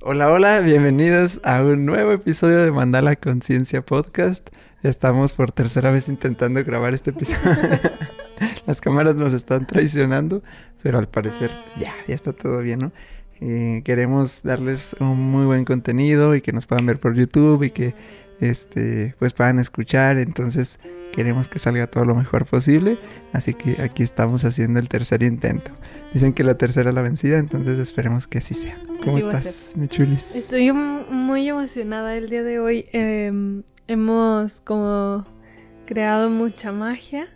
Hola, hola, bienvenidos a un nuevo episodio de Mandala Conciencia Podcast. Estamos por tercera vez intentando grabar este episodio. Las cámaras nos están traicionando, pero al parecer ya, ya está todo bien, ¿no? Eh, queremos darles un muy buen contenido y que nos puedan ver por YouTube y que este pues puedan escuchar. Entonces queremos que salga todo lo mejor posible. Así que aquí estamos haciendo el tercer intento. Dicen que la tercera es la vencida, entonces esperemos que así sea. ¿Cómo estás, mi chulis? Estoy muy emocionada el día de hoy. Em, hemos como creado mucha magia.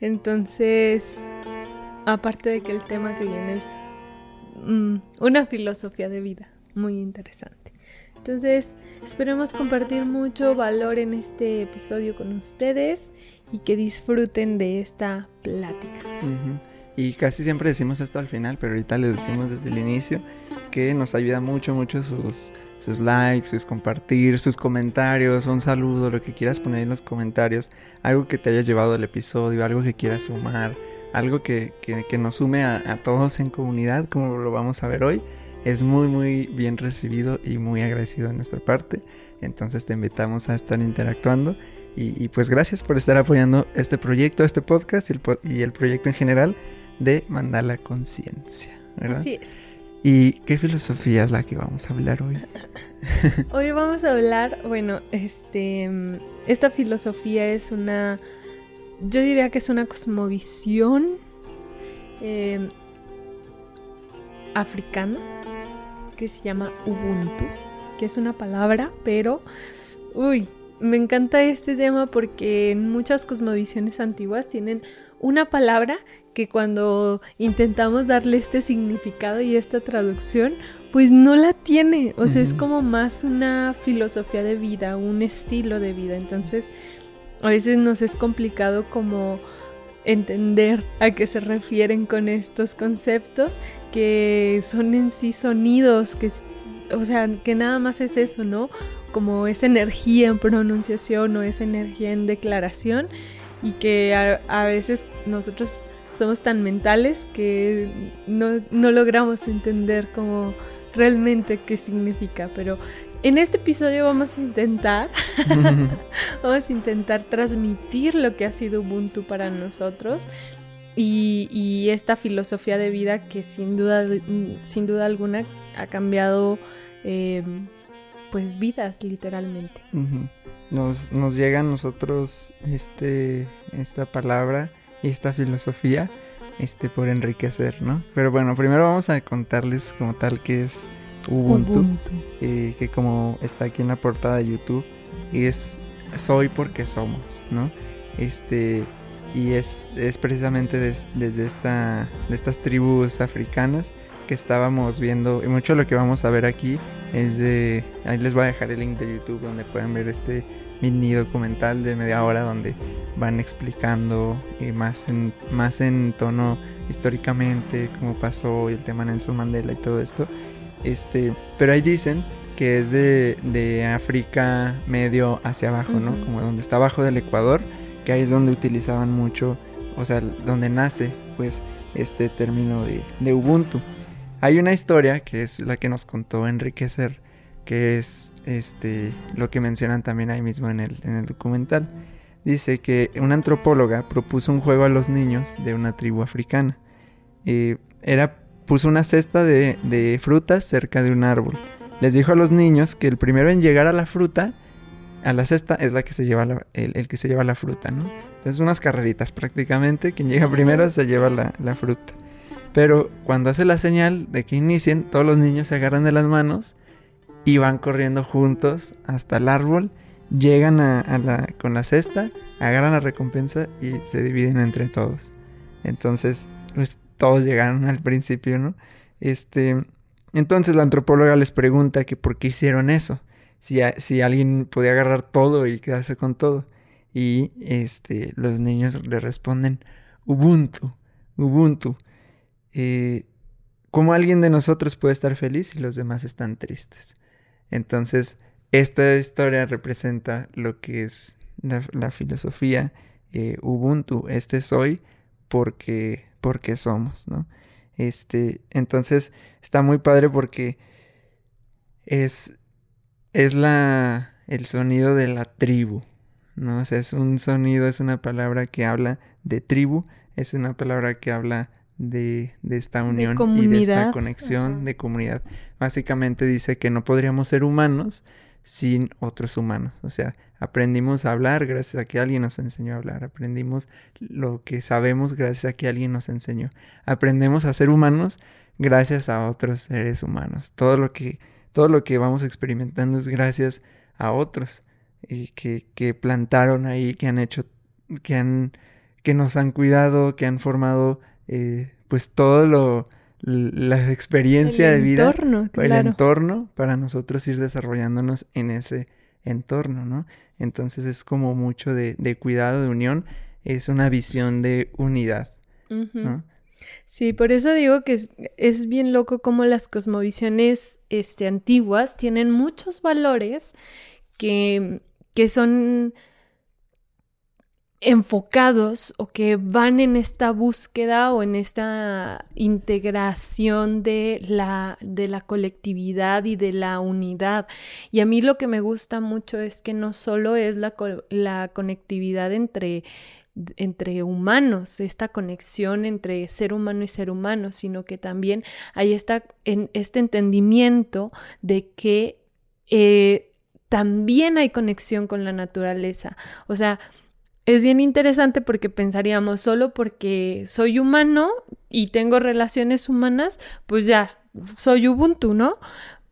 Entonces, aparte de que el tema que viene es mm, una filosofía de vida muy interesante. Entonces, esperemos compartir mucho valor en este episodio con ustedes y que disfruten de esta plática. Y casi siempre decimos esto al final, pero ahorita les decimos desde el inicio que nos ayuda mucho, mucho sus, sus likes, sus compartir, sus comentarios, un saludo, lo que quieras poner en los comentarios, algo que te haya llevado al episodio, algo que quieras sumar, algo que, que, nos sume a, a, todos en comunidad, como lo vamos a ver hoy, es muy, muy bien recibido y muy agradecido de nuestra parte. Entonces te invitamos a estar interactuando y, pues gracias por estar apoyando este proyecto, este podcast y el, y el proyecto en general de Mandala Conciencia, ¿verdad? Así es. ¿Y qué filosofía es la que vamos a hablar hoy? hoy vamos a hablar, bueno, este, esta filosofía es una, yo diría que es una cosmovisión em, africana que se llama Ubuntu, que es una palabra, pero, uy, me encanta este tema porque en muchas cosmovisiones antiguas tienen una palabra que cuando intentamos darle este significado y esta traducción, pues no la tiene. O sea, es como más una filosofía de vida, un estilo de vida. Entonces, a veces nos es complicado como entender a qué se refieren con estos conceptos que son en sí sonidos, que o sea, que nada más es eso, ¿no? Como esa energía en pronunciación o esa energía en declaración y que a, veces nosotros somos tan mentales que no, no logramos entender como realmente qué significa, pero en este episodio vamos a intentar, vamos a intentar transmitir lo que ha sido Ubuntu para nosotros y, y, esta filosofía de vida que sin duda, sin duda alguna ha cambiado eh, pues vidas literalmente. nos, nos llega a nosotros este, esta palabra y esta filosofía este, por enriquecer, ¿no? Pero bueno, primero vamos a contarles como tal que es Ubuntu, eh, que como está aquí en la portada de YouTube, es soy porque somos, ¿no? Este, y es, es precisamente desde esta, de estas tribus africanas que estábamos viendo, y mucho de lo que vamos a ver aquí es de, ahí les voy a dejar el link de YouTube donde pueden ver este mini documental de media hora donde van explicando y más en, más en tono históricamente cómo pasó y el tema Nelson Mandela y todo esto. Este, pero ahí dicen que es de, de África medio hacia abajo, ¿no? Como donde está abajo del Ecuador, que ahí es donde utilizaban mucho, o sea, donde nace pues este término de, de Ubuntu. Hay una historia que es la que nos contó Enriquecer, que es este lo que mencionan también ahí mismo en el, en el documental. Dice que una antropóloga propuso un juego a los niños de una tribu africana. Eh, era puso una cesta de, frutas cerca de un árbol. Les dijo a los niños que el primero en llegar a la fruta, a la cesta, es la que se lleva el, que se lleva la fruta, ¿no? Entonces unas carreritas prácticamente, quien llega primero se lleva la, fruta. Pero cuando hace la señal de que inicien, todos los niños se agarran de las manos y van corriendo juntos hasta el árbol, llegan a, la, con la cesta, agarran la recompensa y se dividen entre todos. Entonces, pues todos llegaron al principio, ¿no? Este, entonces la antropóloga les pregunta que por qué hicieron eso, si, si alguien podía agarrar todo y quedarse con todo. Y este, los niños le responden, Ubuntu, Ubuntu. Eh, ¿Cómo alguien de nosotros puede estar feliz y los demás están tristes? Entonces, esta historia representa lo que es la, filosofía eh, Ubuntu. Este soy porque porque somos, ¿no? Este, entonces está muy padre porque es, es la, el sonido de la tribu, ¿no? O sea, es un sonido, es una palabra que habla de tribu, es una palabra que habla de, de esta unión y de esta conexión de comunidad. Básicamente dice que no podríamos ser humanos sin otros humanos. O sea, aprendimos a hablar gracias a que alguien nos enseñó a hablar. Aprendimos lo que sabemos gracias a que alguien nos enseñó. Aprendemos a ser humanos gracias a otros seres humanos. Todo lo que, todo lo que vamos experimentando es gracias a otros y que, que plantaron ahí, que han hecho, que han, que nos han cuidado, que han formado eh, pues todo lo la experiencia de vida, el entorno para nosotros ir desarrollándonos en ese entorno, ¿no? Entonces es como mucho de, cuidado, de unión, es una visión de unidad, Sí, por eso digo que es, bien loco como las cosmovisiones este, antiguas tienen muchos valores que, que son enfocados o que van en esta búsqueda o en esta integración de la, de la colectividad y de la unidad. Y a mí lo que me gusta mucho es que no solo es la, la conectividad entre entre humanos, esta conexión entre ser humano y ser humano, sino que también hay esta, en, este entendimiento de que eh, también hay conexión con la naturaleza. O sea, es bien interesante porque pensaríamos solo porque soy humano y tengo relaciones humanas, pues ya, soy Ubuntu, ¿no?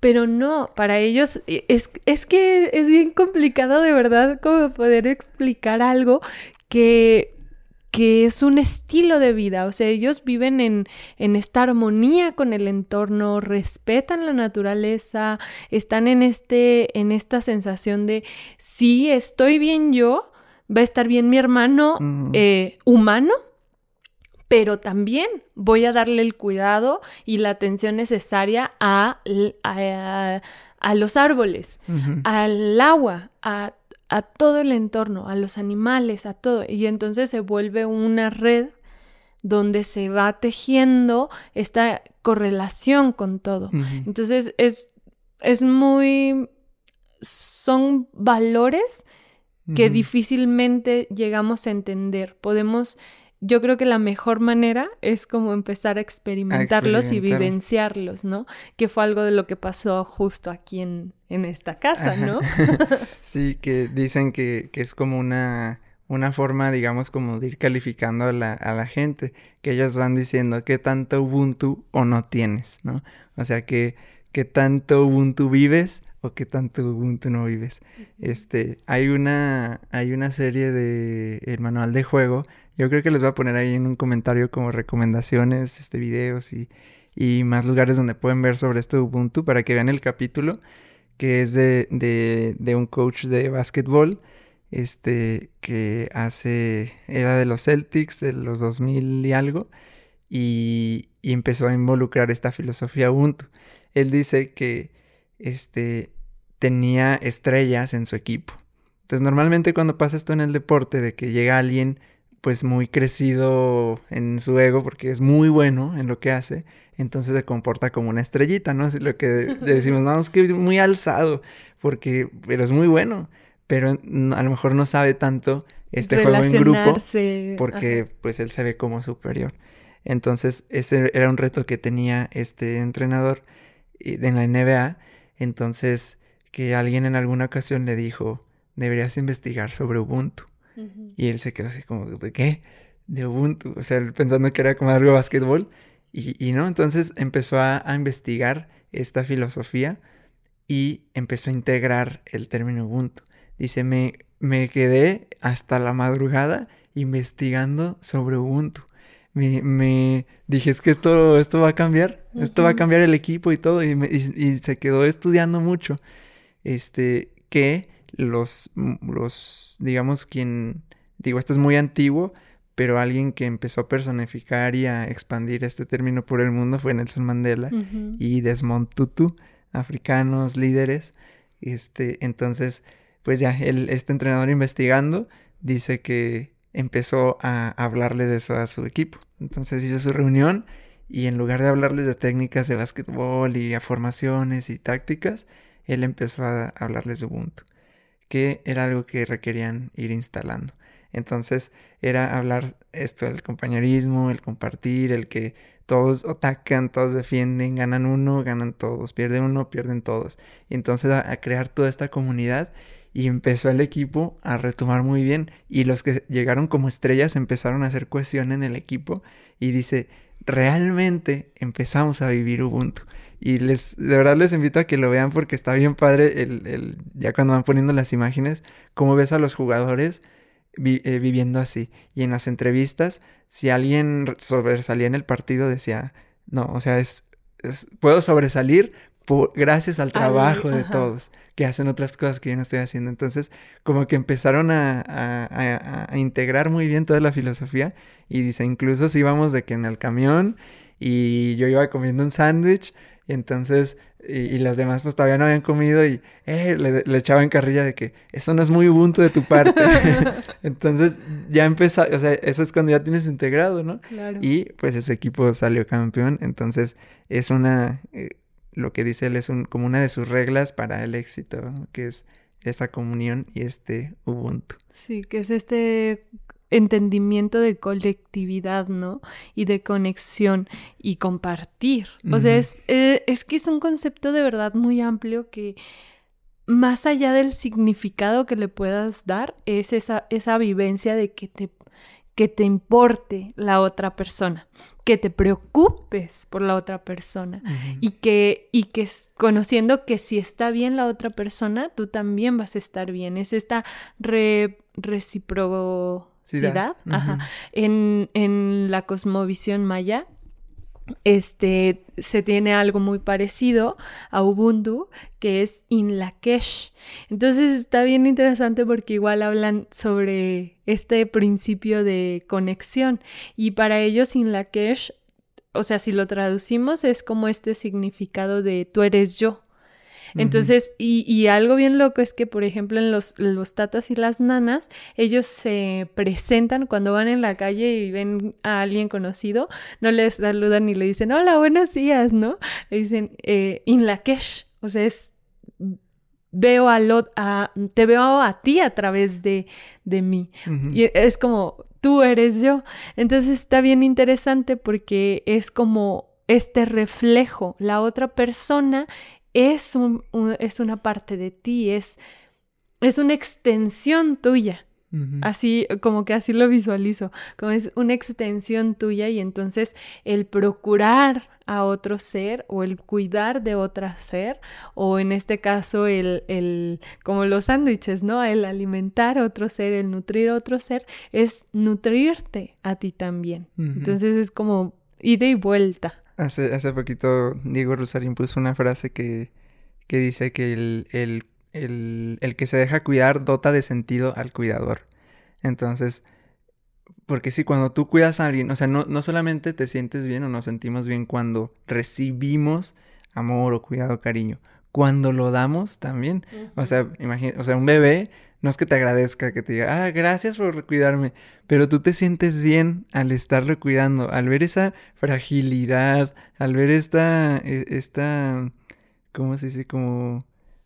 Pero no, para ellos e, es, es que es bien complicado de verdad como poder explicar algo que, que es un estilo de vida, o sea, ellos viven en, en esta armonía con el entorno, respetan la naturaleza, están en, este, en esta sensación de, sí, estoy bien yo, va a estar bien mi hermano eh, humano, pero también voy a darle el cuidado y la atención necesaria a, a, los árboles, al agua, a, a, todo el entorno, a los animales, a todo. Y entonces se vuelve una red donde se va tejiendo esta correlación con todo. Entonces es, es muy... son valores que difícilmente llegamos a entender. Podemos, yo creo que la mejor manera es como empezar a experimentarlos y vivenciarlos, ¿no? Que fue algo de lo que pasó justo aquí en, en esta casa, ¿no? sí, que dicen que, que es como una una forma, digamos, como de ir calificando a la, a la gente, que ellos van diciendo qué tanto Ubuntu o no tienes, ¿no? O sea, que, qué tanto Ubuntu vives o qué tanto Ubuntu no vives. Este, hay una, hay una serie de el manual de juego. Yo creo que les voy a poner ahí en un comentario como recomendaciones, este, videos y, y más lugares donde pueden ver sobre este Ubuntu para que vean el capítulo que es de, de, de un coach de básquetbol este que hace era de los Celtics de los 2000 y algo y, y empezó a involucrar esta filosofía Ubuntu. Él dice que este, tenía estrellas en su equipo. Entonces normalmente cuando pasa esto en el deporte, de que llega alguien pues muy crecido en su ego porque es muy bueno en lo que hace, entonces se comporta como una estrellita, ¿no? Es lo que decimos, no, es que es muy alzado, porque, pero es muy bueno, pero a lo mejor no sabe tanto este juego en grupo porque pues él se ve como superior. Entonces ese era un reto que tenía este entrenador eh, en la NBA entonces, que alguien en alguna ocasión le dijo, deberías investigar sobre Ubuntu. Y él se quedó así como, ¿de qué? De Ubuntu. O sea, pensando que era como algo de básquetbol. Y, no, entonces empezó a, investigar esta filosofía y empezó a integrar el término Ubuntu. Dice, me, me quedé hasta la madrugada investigando sobre Ubuntu me, dije, es que esto, esto va a cambiar, esto va a cambiar el equipo y todo, y, se quedó estudiando mucho, este, que los, los, digamos, quien, digo, esto es muy antiguo, pero alguien que empezó a personificar y a expandir este término por el mundo fue Nelson Mandela y Desmond Tutu, africanos, líderes, este, entonces, pues ya, el, este entrenador investigando dice que empezó a hablarle de eso a su equipo. Entonces hizo su reunión y en lugar de hablarles de técnicas de básquetbol y a formaciones y tácticas, él empezó a hablarles de Ubuntu, que era algo que requerían ir instalando. Entonces era hablar esto del compañerismo, el compartir, el que todos atacan, todos defienden, ganan uno, ganan todos, pierden uno, pierden todos. Y entonces a, crear toda esta comunidad y empezó el equipo a retomar muy bien y los que llegaron como estrellas empezaron a hacer cohesión en el equipo y dice, realmente empezamos a vivir Ubuntu. Y les, de verdad les invito a que lo vean porque está bien padre el, el ya cuando van poniendo las imágenes, cómo ves a los jugadores eh, viviendo así. Y en las entrevistas, si alguien sobresalía en el partido, decía, no, o sea, es, puedo sobresalir por, gracias al trabajo de todos, que hacen otras cosas que yo no estoy haciendo. Entonces, como que empezaron a, a, a integrar muy bien toda la filosofía. Y dice, incluso si íbamos de que en el camión y yo iba comiendo un sándwich, entonces y, los demás pues todavía no habían comido y eh, le, le, echaban carrilla de que eso no es muy Ubuntu de tu parte. Entonces ya empezó, o sea, eso es cuando ya tienes integrado, ¿no? Claro. Y pues ese equipo salió campeón, entonces es una, eh, lo que dice él es un, como una de sus reglas para el éxito, que es esa comunión y este Ubuntu. Sí, que es este entendimiento de colectividad, ¿no? Y de conexión y compartir. O sea, es, eh, es, que es un concepto de verdad muy amplio que más allá del significado que le puedas dar, es esa, esa vivencia de que te, que te importe la otra persona, que te preocupes por la otra persona y, que, y que conociendo que si está bien la otra persona, tú también vas a estar bien. Es esta re, en, en la cosmovisión maya, este, se tiene algo muy parecido a Ubuntu, que es Inlakesh. Entonces está bien interesante porque igual hablan sobre este principio de conexión y para ellos Inlakesh, o sea, si lo traducimos es como este significado de tú eres yo. Entonces, y, algo bien loco es que, por ejemplo, en los, los tatas y las nanas, ellos se presentan cuando van en la calle y ven a alguien conocido, no les saludan ni le dicen, hola, buenos días, ¿no? Le dicen, eh, in la kesh, o sea, es veo a, lo, a te veo a ti a través de, de mí. Y es como, tú eres yo. Entonces está bien interesante porque es como este reflejo. La otra persona es, un, es una parte de ti, es, es una extensión tuya. Así, como que así lo visualizo, como es una extensión tuya y entonces el procurar a otro ser o el cuidar de otro ser o en este caso el, el como los sándwiches, ¿no? El alimentar a otro ser, el nutrir a otro ser es nutrirte a ti también. Entonces es como ida y vuelta. Hace, hace poquito Diego Rosarín puso una frase que, que dice que el, el, el, el, que se deja cuidar dota de sentido al cuidador. Entonces, porque si cuando tú cuidas a alguien, o sea, no, no solamente te sientes bien o nos sentimos bien cuando recibimos amor o cuidado, cariño, cuando lo damos también. O sea, imagina, o sea, un bebé no es que te agradezca, que te diga, ah, gracias por cuidarme, pero tú te sientes bien al estarlo cuidando, al ver esa fragilidad, al ver esta, e, esta, ¿cómo se dice? Como,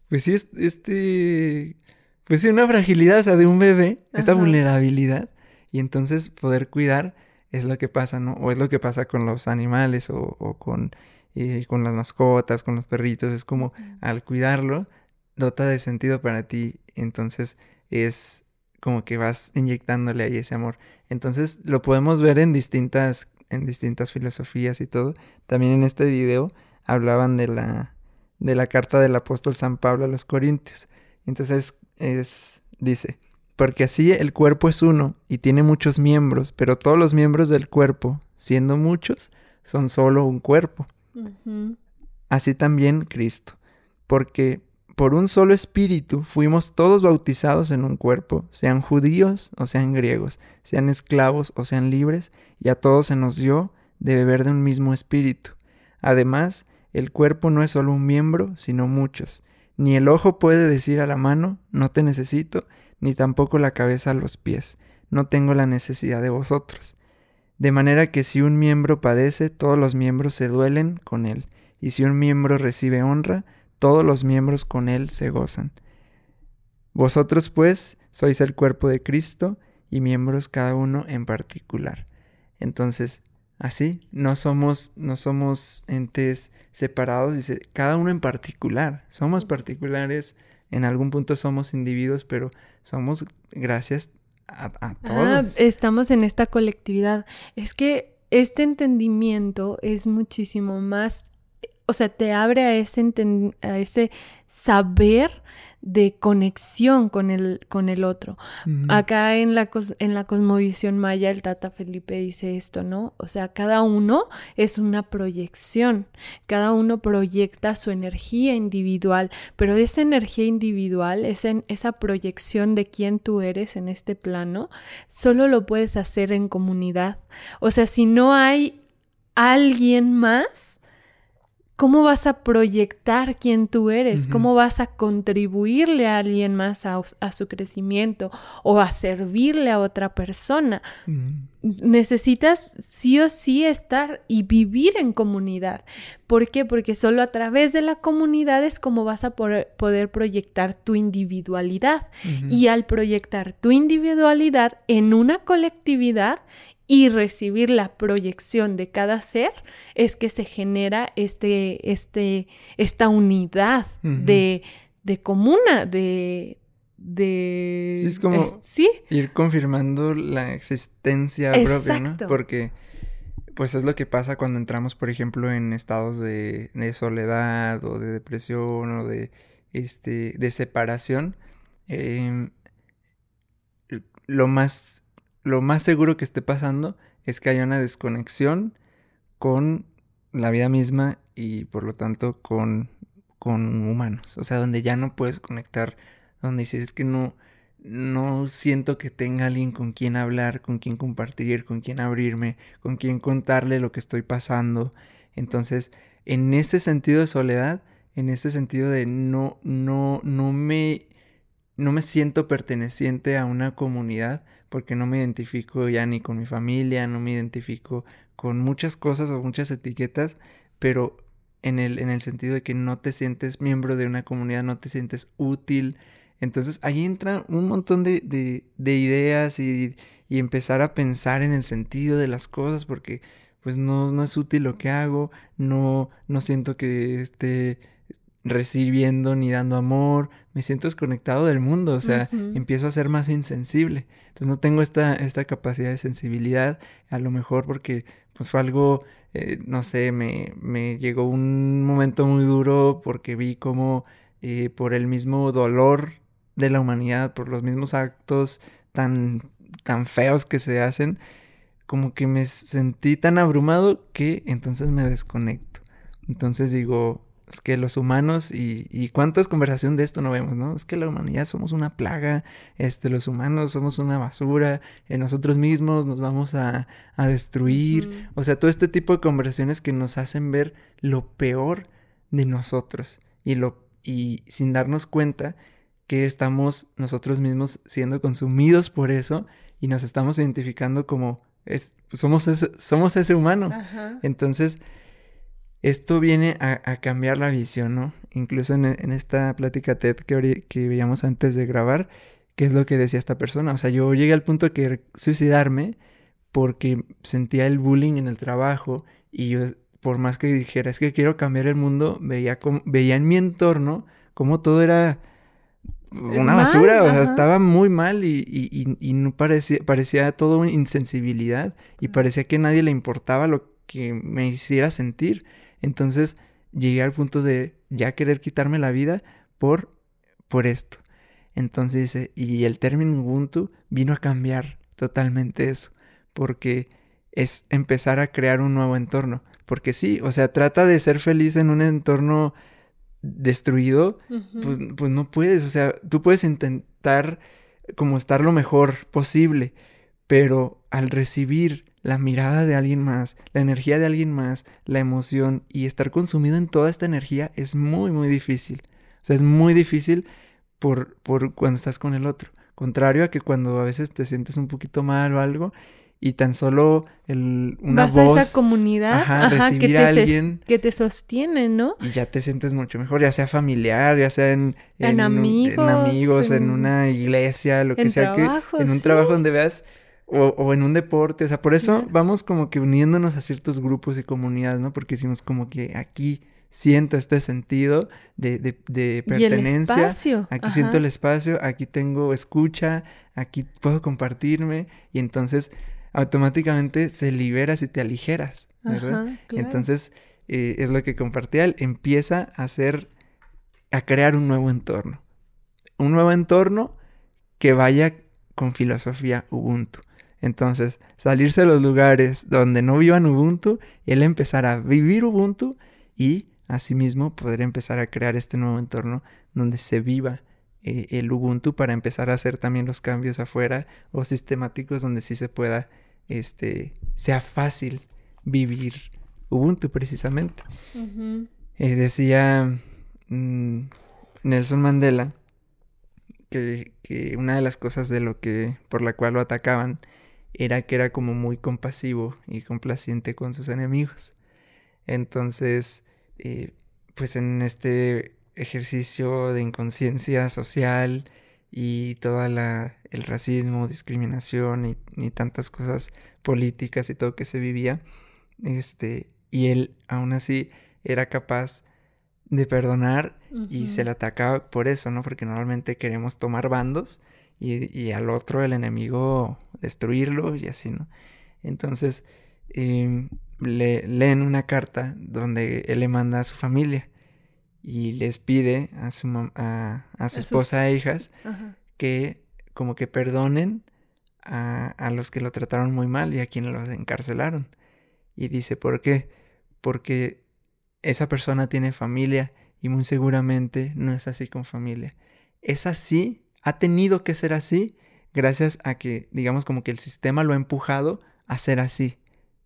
pues sí, este, pues sí, una fragilidad, o sea, de un bebé, esta vulnerabilidad, y entonces poder cuidar es lo que pasa, ¿no? O es lo que pasa con los animales o, o con, eh, con las mascotas, con los perritos, es como al cuidarlo, dota de sentido para ti, entonces es como que vas inyectándole ahí ese amor. Entonces lo podemos ver en distintas, en distintas filosofías y todo. También en este video hablaban de la, de la carta del apóstol San Pablo a los Corintios. Entonces es, dice, porque así el cuerpo es uno y tiene muchos miembros, pero todos los miembros del cuerpo, siendo muchos, son solo un cuerpo. Así también Cristo, porque por un solo espíritu fuimos todos bautizados en un cuerpo, sean judíos o sean griegos, sean esclavos o sean libres, y a todos se nos dio de beber de un mismo espíritu. Además, el cuerpo no es solo un miembro, sino muchos. Ni el ojo puede decir a la mano, no te necesito, ni tampoco la cabeza a los pies, no tengo la necesidad de vosotros. De manera que si un miembro padece, todos los miembros se duelen con él, y si un miembro recibe honra, todos los miembros con él se gozan. Vosotros pues sois el cuerpo de Cristo y miembros cada uno en particular. Entonces, así, no somos, no somos entes separados, dice, cada uno en particular. Somos particulares, en algún punto somos individuos, pero somos gracias a, a ah, todos. estamos en esta colectividad. Es que este entendimiento es muchísimo más, o sea, te abre a ese, a ese saber de conexión con el, con el otro. Acá en la, en la cosmovisión maya, el Tata Felipe dice esto, ¿no? O sea, cada uno es una proyección, cada uno proyecta su energía individual, pero esa energía individual, esa, esa proyección de quién tú eres en este plano, solo lo puedes hacer en comunidad. O sea, si no hay alguien más, ¿Cómo vas a proyectar quién tú eres? ¿Cómo vas a contribuirle a alguien más a, su crecimiento o a servirle a otra persona? Necesitas sí o sí estar y vivir en comunidad. ¿Por qué? Porque solo a través de la comunidad es como vas a poder proyectar tu individualidad. Y al proyectar tu individualidad en una colectividad y recibir la proyección de cada ser es que se genera este, este, esta unidad de, de comuna, de, de... Sí, es como ir confirmando la existencia propia, ¿no? Porque pues es lo que pasa cuando entramos, por ejemplo, en estados de, de soledad o de depresión o de, este, de separación. Em, lo más lo más seguro que esté pasando es que haya una desconexión con la vida misma y por lo tanto con, con humanos. O sea, donde ya no puedes conectar, donde dices es que no, no siento que tenga alguien con quien hablar, con quien compartir, con quien abrirme, con quien contarle lo que estoy pasando. Entonces, en ese sentido de soledad, en ese sentido de no, no, no me, no me siento perteneciente a una comunidad, porque no me identifico ya ni con mi familia, no me identifico con muchas cosas o muchas etiquetas, pero en el, en el sentido de que no te sientes miembro de una comunidad, no te sientes útil. Entonces ahí entra un montón de, de, ideas y, y, empezar a pensar en el sentido de las cosas, porque pues no, no es útil lo que hago, no, no siento que esté recibiendo ni dando amor, me siento desconectado del mundo, o sea, empiezo a ser más insensible. Entonces no tengo esta, esta capacidad de sensibilidad, a lo mejor porque pues fue algo, eh, no sé, me, me, llegó un momento muy duro porque vi como eh, por el mismo dolor de la humanidad, por los mismos actos tan, tan feos que se hacen, como que me sentí tan abrumado que entonces me desconecto. Entonces digo, es que los humanos y, y cuántas conversación de esto no vemos, ¿no? Es que la humanidad somos una plaga, este, los humanos somos una basura, en nosotros mismos nos vamos a, a destruir, o sea, todo este tipo de conversaciones que nos hacen ver lo peor de nosotros y lo y sin darnos cuenta que estamos nosotros mismos siendo consumidos por eso y nos estamos identificando como es, somos ese, somos ese humano. Entonces, esto viene a, cambiar la visión, ¿no? Incluso en, esta plática TED que, que veíamos antes de grabar, ¿qué es lo que decía esta persona? O sea, yo llegué al punto de querer suicidarme porque sentía el bullying en el trabajo y yo, por más que dijera, es que quiero cambiar el mundo, veía, veía en mi entorno como todo era una basura, o sea, estaba muy mal y, y, y, no parecía, parecía todo insensibilidad y parecía que a nadie le importaba lo que me hiciera sentir. Entonces llegué al punto de ya querer quitarme la vida por, por esto. Entonces dice, y el término Ubuntu vino a cambiar totalmente eso, porque es empezar a crear un nuevo entorno. Porque sí, o sea, trata de ser feliz en un entorno destruido, pues, pues, no puedes, o sea, tú puedes intentar como estar lo mejor posible, pero al recibir la mirada de alguien más, la energía de alguien más, la emoción y estar consumido en toda esta energía es muy, muy difícil. O sea, es muy difícil por, por cuando estás con el otro. Contrario a que cuando a veces te sientes un poquito mal o algo y tan solo el, una Vas voz a esa comunidad ajá, ajá, que, recibir te a alguien. que te sostiene, ¿no? y ya te sientes mucho mejor, ya sea familiar, ya sea en, En amigos, en, amigos, en en- una iglesia, lo que sea que en un sí. trabajo donde veas o, o en un deporte, o sea, por eso vamos como que uniéndonos a ciertos grupos y comunidades, ¿no? Porque decimos como que aquí siento este sentido de, de, de Y el pertenencia, espacio. aquí ajá. siento el espacio, aquí tengo escucha, aquí puedo compartirme y entonces automáticamente se liberas y te aligeras, ¿verdad? Ajá, claro. Entonces, eh, es lo que compartía él, empieza a hacer, a crear un nuevo entorno. Un nuevo entorno que vaya con filosofía Ubuntu. Entonces, salirse de los lugares donde no vivan Ubuntu, él empezar a vivir Ubuntu y asimismo poder empezar a crear este nuevo entorno donde se viva eh, el Ubuntu para empezar a hacer también los cambios afuera o sistemáticos donde sí se pueda, este, sea fácil vivir Ubuntu precisamente. Eh, decía mm, Nelson Mandela que, que una de las cosas de lo que por la cual lo atacaban era que era como muy compasivo y complaciente con sus enemigos. Entonces, eh, pues en este ejercicio de inconsciencia social y toda la el racismo, discriminación y, y tantas cosas políticas y todo que se vivía, este, y él aún así era capaz de perdonar y se le atacaba por eso, ¿no? Porque normalmente queremos tomar bandos y, y al otro, el enemigo, destruirlo y así, ¿no? Entonces, em, le, leen una carta donde él le manda a su familia y les pide a su, a, a su esposa e hijas Ajá. que como que perdonen a, a los que lo trataron muy mal y a quienes los encarcelaron. Y dice, ¿por qué? Porque esa persona tiene familia y muy seguramente no es así con familia. Es así, ha tenido que ser así gracias a que, digamos, como que el sistema lo ha empujado a ser así,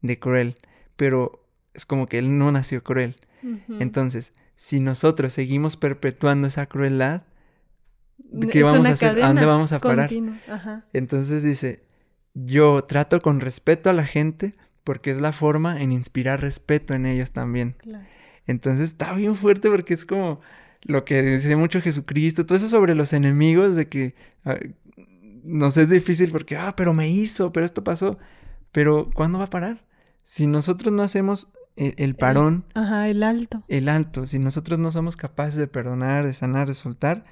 de cruel. Pero es como que él no nació cruel. Entonces, si nosotros seguimos perpetuando esa crueldad, ¿qué Es vamos a hacer? ¿A dónde vamos a parar? Ajá. Entonces dice, yo trato con respeto a la gente porque es la forma en inspirar respeto en ellos también. Claro. Entonces está bien fuerte porque es como lo que dice mucho Jesucristo, todo eso sobre los enemigos de que ah, nos es difícil porque, ah, pero me hizo, pero esto pasó. Pero ¿cuándo va a parar? Si nosotros no hacemos el, el parón, Ajá, el alto. el alto, si nosotros no somos capaces de perdonar, de sanar, de soltar,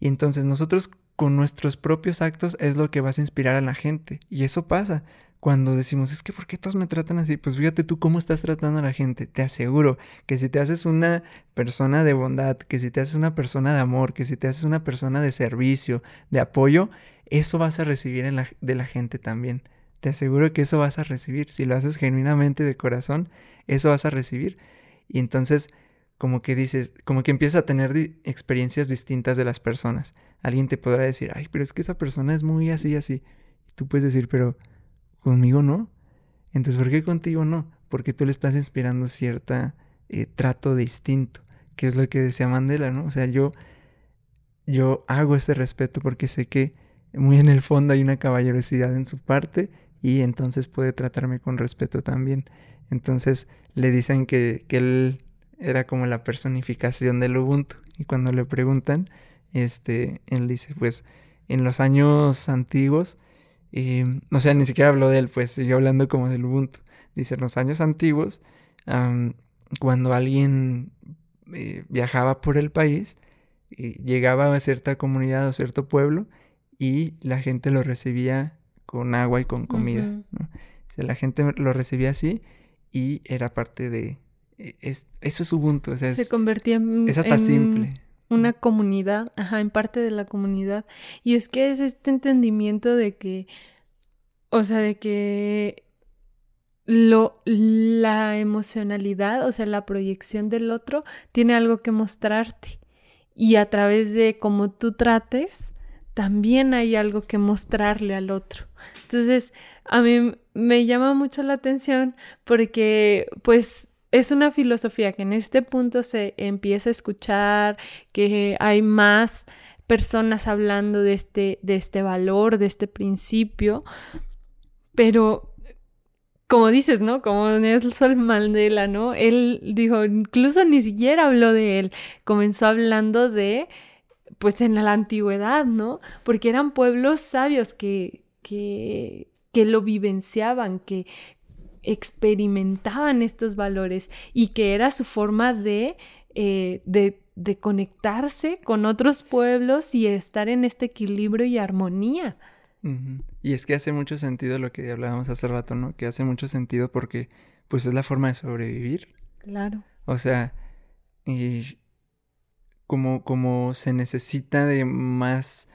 y entonces nosotros con nuestros propios actos es lo que vas a inspirar a la gente. Y eso pasa cuando decimos, es que ¿por qué todos me tratan así? Pues fíjate tú cómo estás tratando a la gente. Te aseguro que si te haces una persona de bondad, que si te haces una persona de amor, que si te haces una persona de servicio, de apoyo, eso vas a recibir en la- de la gente también. Te aseguro que eso vas a recibir. Si lo haces genuinamente de corazón, eso vas a recibir. Y entonces, como que dices, como que empiezas a tener experiencias distintas de las personas. Alguien te podrá decir, ay, pero es que esa persona es muy así, así. Y tú puedes decir, pero conmigo no. Entonces, ¿por qué contigo no? Porque tú le estás inspirando cierta eh, trato distinto, que es lo que decía Mandela, ¿no? O sea, yo, yo hago ese respeto porque sé que muy en el fondo hay una caballerosidad en su parte y entonces puede tratarme con respeto también. Entonces le dicen que, que él era como la personificación del Ubuntu y cuando le preguntan, este, él dice, pues en los años antiguos, eh, o sea, ni siquiera habló de él, pues siguió hablando como del Ubuntu. Dice, en los años antiguos, cuando alguien eh, viajaba por el país, eh, llegaba a cierta comunidad o cierto pueblo y la gente lo recibía con agua y con comida. O sea, la gente lo recibía así y era parte de... e- es- eso es Ubuntu, o sea, Se es, convertía en, es hasta en simple. una comunidad, ajá, en parte de la comunidad. Y es que es este entendimiento de que, o sea, de que lo, la emocionalidad, o sea, la proyección del otro tiene algo que mostrarte. Y a través de cómo tú trates, también hay algo que mostrarle al otro. Entonces, a mí me llama mucho la atención porque, pues, es una filosofía que en este punto se empieza a escuchar, que hay más personas hablando de este, de este valor, de este principio, pero como dices, ¿no? Como Nelson Mandela, ¿no? Él dijo, incluso ni siquiera habló de él, comenzó hablando de, pues en la antigüedad, ¿no? Porque eran pueblos sabios que, que, que lo vivenciaban, que experimentaban estos valores y que era su forma de, eh, de, de conectarse con otros pueblos y estar en este equilibrio y armonía. Y es que hace mucho sentido lo que hablábamos hace rato, ¿no? Que hace mucho sentido porque pues es la forma de sobrevivir. Claro. O sea, y como, como se necesita de más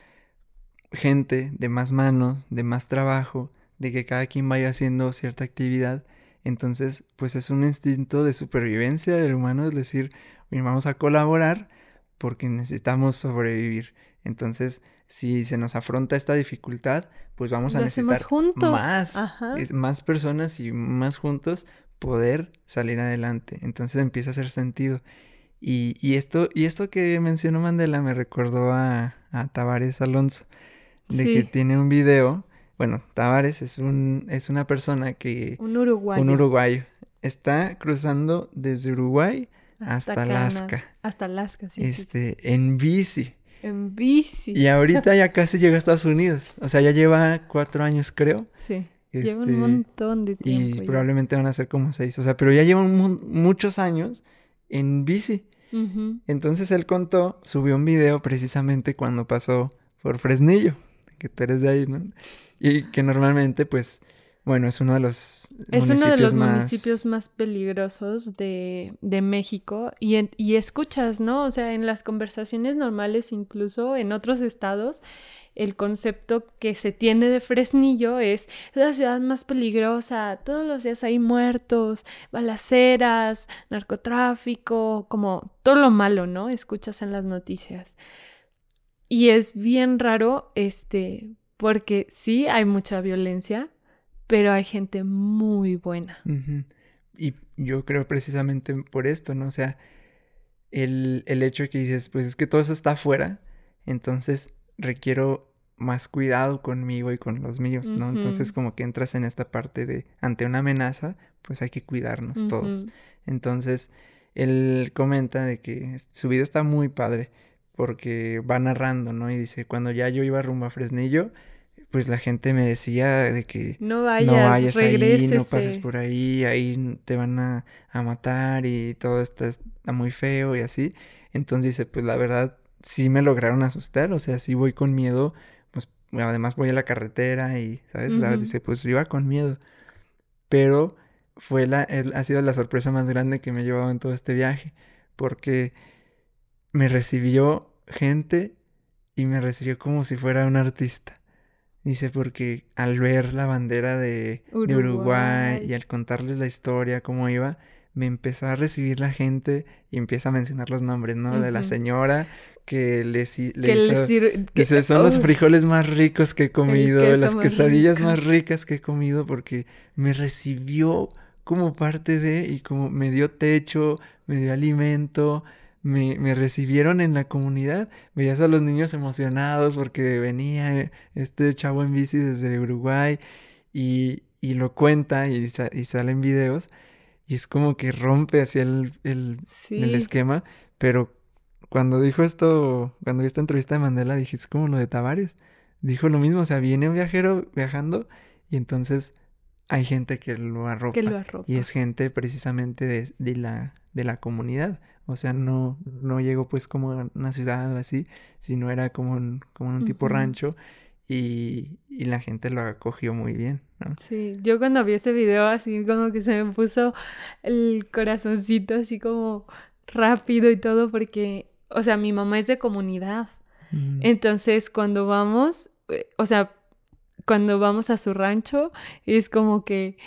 gente, de más manos, de más trabajo, de que cada quien vaya haciendo cierta actividad, entonces pues es un instinto de supervivencia del humano, es decir, vamos a colaborar porque necesitamos sobrevivir. Entonces, si se nos afronta esta dificultad, pues vamos a necesitar más, más personas y más juntos poder salir adelante. Entonces empieza a hacer sentido. Y, esto, y esto que mencionó Mandela me recordó a, a Tavares Alonso, de que tiene un video. Bueno, Tavares es un, es una persona que. Un uruguayo. Un uruguayo. Está cruzando desde Uruguay hasta, Alaska. Hasta Alaska, sí. Este, en bici. En bici. Y ahorita ya casi llega a Estados Unidos. O sea, ya lleva cuatro años, creo. Sí. lleva un este, montón de tiempo. Y probablemente van a ser como seis. O sea, pero ya llevan muchos años en bici. Entonces él contó, subió un video precisamente cuando pasó por Fresnillo, que tú eres de ahí, ¿no? Y que normalmente, pues, bueno, es uno de los es uno de los municipios más peligrosos de, de México y, y escuchas, ¿no? O sea, en las conversaciones normales, incluso en otros estados, el concepto que se tiene de Fresnillo es la ciudad más peligrosa, todos los días hay muertos, balaceras, narcotráfico, como todo lo malo, ¿no? Escuchas en las noticias. Y es bien raro, este, porque sí hay mucha violencia, pero hay gente muy buena. Y yo creo precisamente por esto, ¿no? O sea, el, el hecho que dices, pues es que todo eso está afuera, entonces requiero más cuidado conmigo y con los míos, ¿no? Entonces como que entras en esta parte de, ante una amenaza, pues hay que cuidarnos todos. Entonces, él comenta de que su video está muy padre porque va narrando, ¿no? Y dice, cuando ya yo iba rumbo a Fresnillo, pues la gente me decía de que no vayas, ahí, no pases por ahí, ahí te van a, matar y todo esto está muy feo y así. Entonces dice, pues la verdad sí me lograron asustar, o sea, sí voy con miedo, pues además voy a la carretera y, ¿sabes? Dice, pues iba con miedo. Pero fue la, ha sido la sorpresa más grande que me ha llevado en todo este viaje, porque me recibió gente y me recibió como si fuera un artista. Dice, porque al ver la bandera de Uruguay. y al contarles la historia, cómo iba, me empezó a recibir la gente y empieza a mencionar los nombres, ¿no? De la señora que le, hizo... son los frijoles más ricos que he comido, las quesadillas más ricas que he comido, porque me recibió como parte de y como me dio techo, me dio alimento, me, me, recibieron en la comunidad. Veías a los niños emocionados porque venía este chavo en bici desde Uruguay y, y lo cuenta y, y salen videos. Y es como que rompe hacia el, el, el, esquema. Pero cuando dijo esto, cuando vi esta entrevista de Mandela, dije, es como lo de Tavares. Dijo lo mismo, o sea, viene un viajero viajando y entonces hay gente que lo arropa. Que lo arropa. Y es gente precisamente de, de, la, de la comunidad. O sea, no, no llegó pues como a una ciudad o así, sino era como un, como un tipo rancho y, y, la gente lo acogió muy bien, ¿no? Sí, yo cuando vi ese video así como que se me puso el corazoncito así como rápido y todo porque, o sea, mi mamá es de comunidad. Mm. Entonces, cuando vamos, eh, o sea, cuando vamos a su rancho, es como que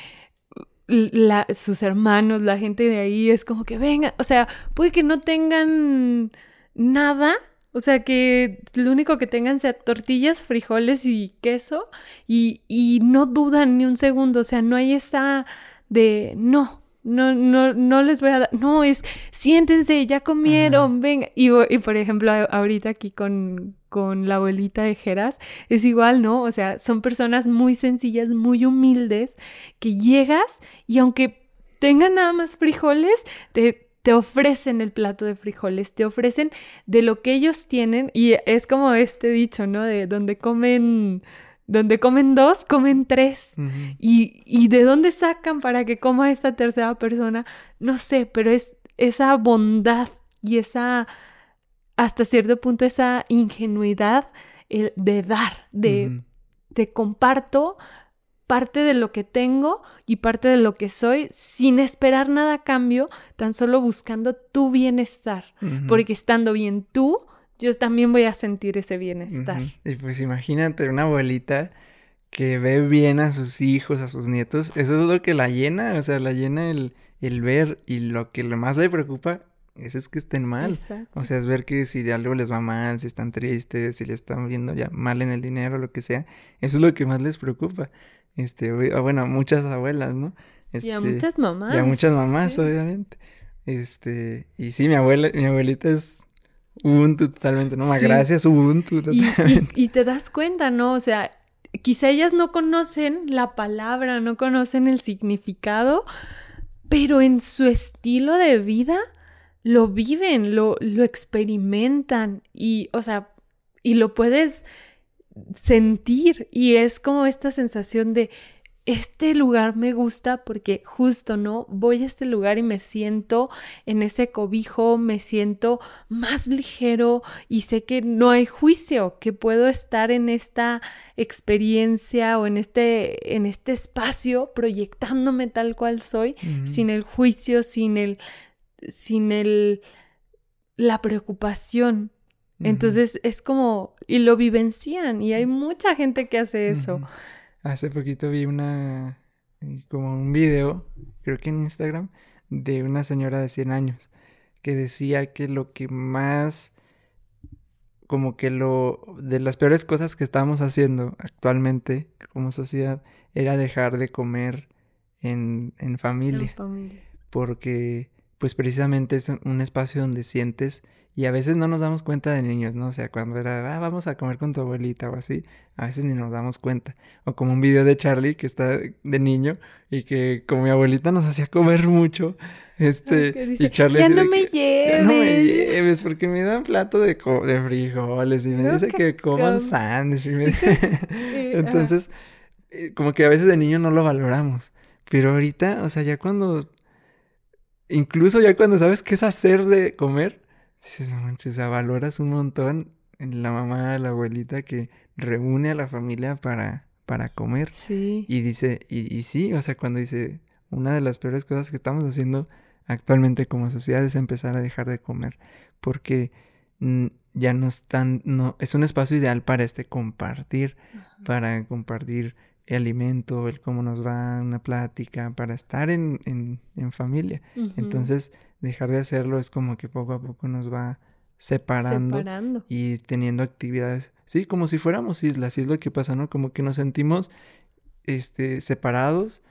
la, sus hermanos, la gente de ahí, es como que vengan, o sea, puede que no tengan nada, o sea, que lo único que tengan sea tortillas, frijoles y queso, y, y no dudan ni un segundo, o sea, no hay esa de no, no, no, no les voy a dar, no, es, siéntense, ya comieron, venga. Y, y, por ejemplo, ahorita aquí con, con la abuelita de Jeras, es igual, ¿no? O sea, son personas muy sencillas, muy humildes, que llegas y aunque tengan nada más frijoles, te, te ofrecen el plato de frijoles, te ofrecen de lo que ellos tienen y es como este dicho, ¿no? De donde comen donde comen dos, comen tres. y, y, de dónde sacan para que coma esta tercera persona, no sé, pero es esa bondad y esa, hasta cierto punto, esa ingenuidad eh, de dar, de te comparto parte de lo que tengo y parte de lo que soy sin esperar nada a cambio, tan solo buscando tu bienestar, porque estando bien tú, yo también voy a sentir ese bienestar. Y pues imagínate una abuelita que ve bien a sus hijos, a sus nietos, eso es lo que la llena, o sea, la llena el, el ver y lo que más le preocupa eso es que estén mal. Exacto. O sea, es ver que si algo les va mal, si están tristes, si le están viendo ya mal en el dinero, lo que sea, eso es lo que más les preocupa. Este, bueno, a muchas abuelas, ¿no? y a este, muchas mamás. Y a muchas mamás, obviamente. Este, y sí, mi abuela, mi abuelita es Ubuntu totalmente, ¿no? Gracias, Ubuntu totalmente. Y, y, te das cuenta, ¿no? O sea, quizá ellas no conocen la palabra, no conocen el significado, pero en su estilo de vida lo viven, lo, lo experimentan y, o sea, y lo puedes sentir y es como esta sensación de este lugar me gusta porque justo, ¿no? Voy a este lugar y me siento en ese cobijo, me siento más ligero y sé que no hay juicio, que puedo estar en esta experiencia o en este, en este espacio proyectándome tal cual soy, sin el juicio, sin el, sin el, la preocupación. Entonces es como, y lo vivencian y hay mucha gente que hace eso. Hace poquito vi una, eh, como un video, creo que en Instagram, de una señora de 100 años que decía que lo que más, como que lo, de las peores cosas que estamos haciendo actualmente como sociedad era dejar de comer en, en familia. En familia. Porque, pues precisamente es un espacio donde sientes y a veces no nos damos cuenta de niños, ¿no? O sea, cuando era, ah, vamos a comer con tu abuelita o así, a veces ni nos damos cuenta. O como un video de Charlie que está de niño y que como mi abuelita nos hacía comer mucho, este, y Charlie ya no me lleves. no me lleves porque me dan plato de, de frijoles y me dice que coman sándwich. Entonces, eh, como que a veces de niño no lo valoramos. Pero ahorita, o sea, ya cuando, incluso ya cuando sabes qué es hacer de comer, Dices, no manches, o sea, valoras un montón la mamá, la abuelita que reúne a la familia para, para comer. Sí. Y dice, y, y sí, o sea, cuando dice, una de las peores cosas que estamos haciendo actualmente como sociedad es empezar a dejar de comer. Porque ya no están, no, es un espacio ideal para este compartir, para compartir el alimento, el cómo nos va una plática, para estar en, en, en familia. Entonces, dejar de hacerlo es como que poco a poco nos va separando, y teniendo actividades, sí, como si fuéramos islas, y es lo que pasa, ¿no? Como que nos sentimos este, separados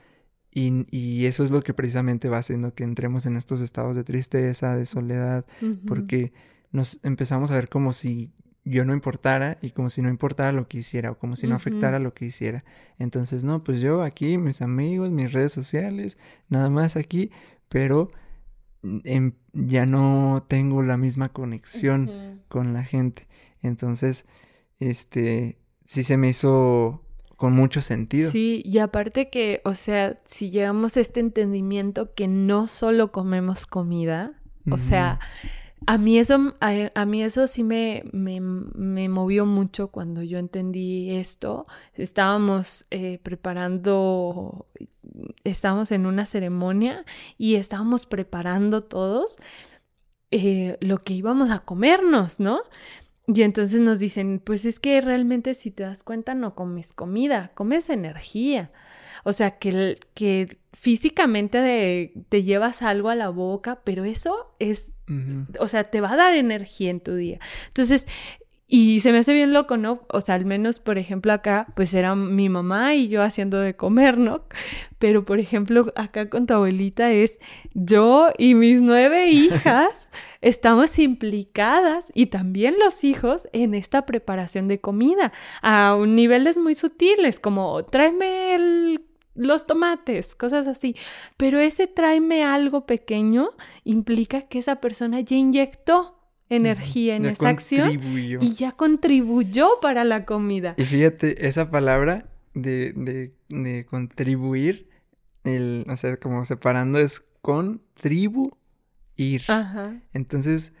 y, y eso es lo que precisamente va haciendo que entremos en estos estados de tristeza, de soledad, porque nos empezamos a ver como si yo no importara y como si no importara lo que hiciera o como si no afectara lo que hiciera. Entonces, no, pues yo aquí, mis amigos, mis redes sociales, nada más aquí, pero ya no tengo la misma conexión con la gente. Entonces, este, sí se me hizo con mucho sentido. Sí, y aparte que, o sea, si llegamos a este entendimiento que no solo comemos comida, o sea, a mí eso, a, mí eso sí me, me, me, movió mucho cuando yo entendí esto. Estábamos eh, preparando, estábamos en una ceremonia y estábamos preparando todos eh, lo que íbamos a comernos, ¿no? Y entonces nos dicen, pues es que realmente si te das cuenta no comes comida, comes energía. O sea, que, que físicamente te llevas algo a la boca, pero eso es, o sea, te va a dar energía en tu día. Entonces, Y se me hace bien loco, ¿no? O sea, al menos, por ejemplo, acá, pues era mi mamá y yo haciendo de comer, ¿no? Pero, por ejemplo, acá con tu abuelita es yo y mis nueve hijas estamos implicadas y también los hijos en esta preparación de comida a niveles muy sutiles, como tráeme los tomates, cosas así. Pero ese tráeme algo pequeño implica que esa persona ya inyectó energía en esa acción y ya contribuyó para la comida. Y fíjate, esa palabra de, de, de contribuir, el, o sea, como separando es contribuir. Ajá. Entonces,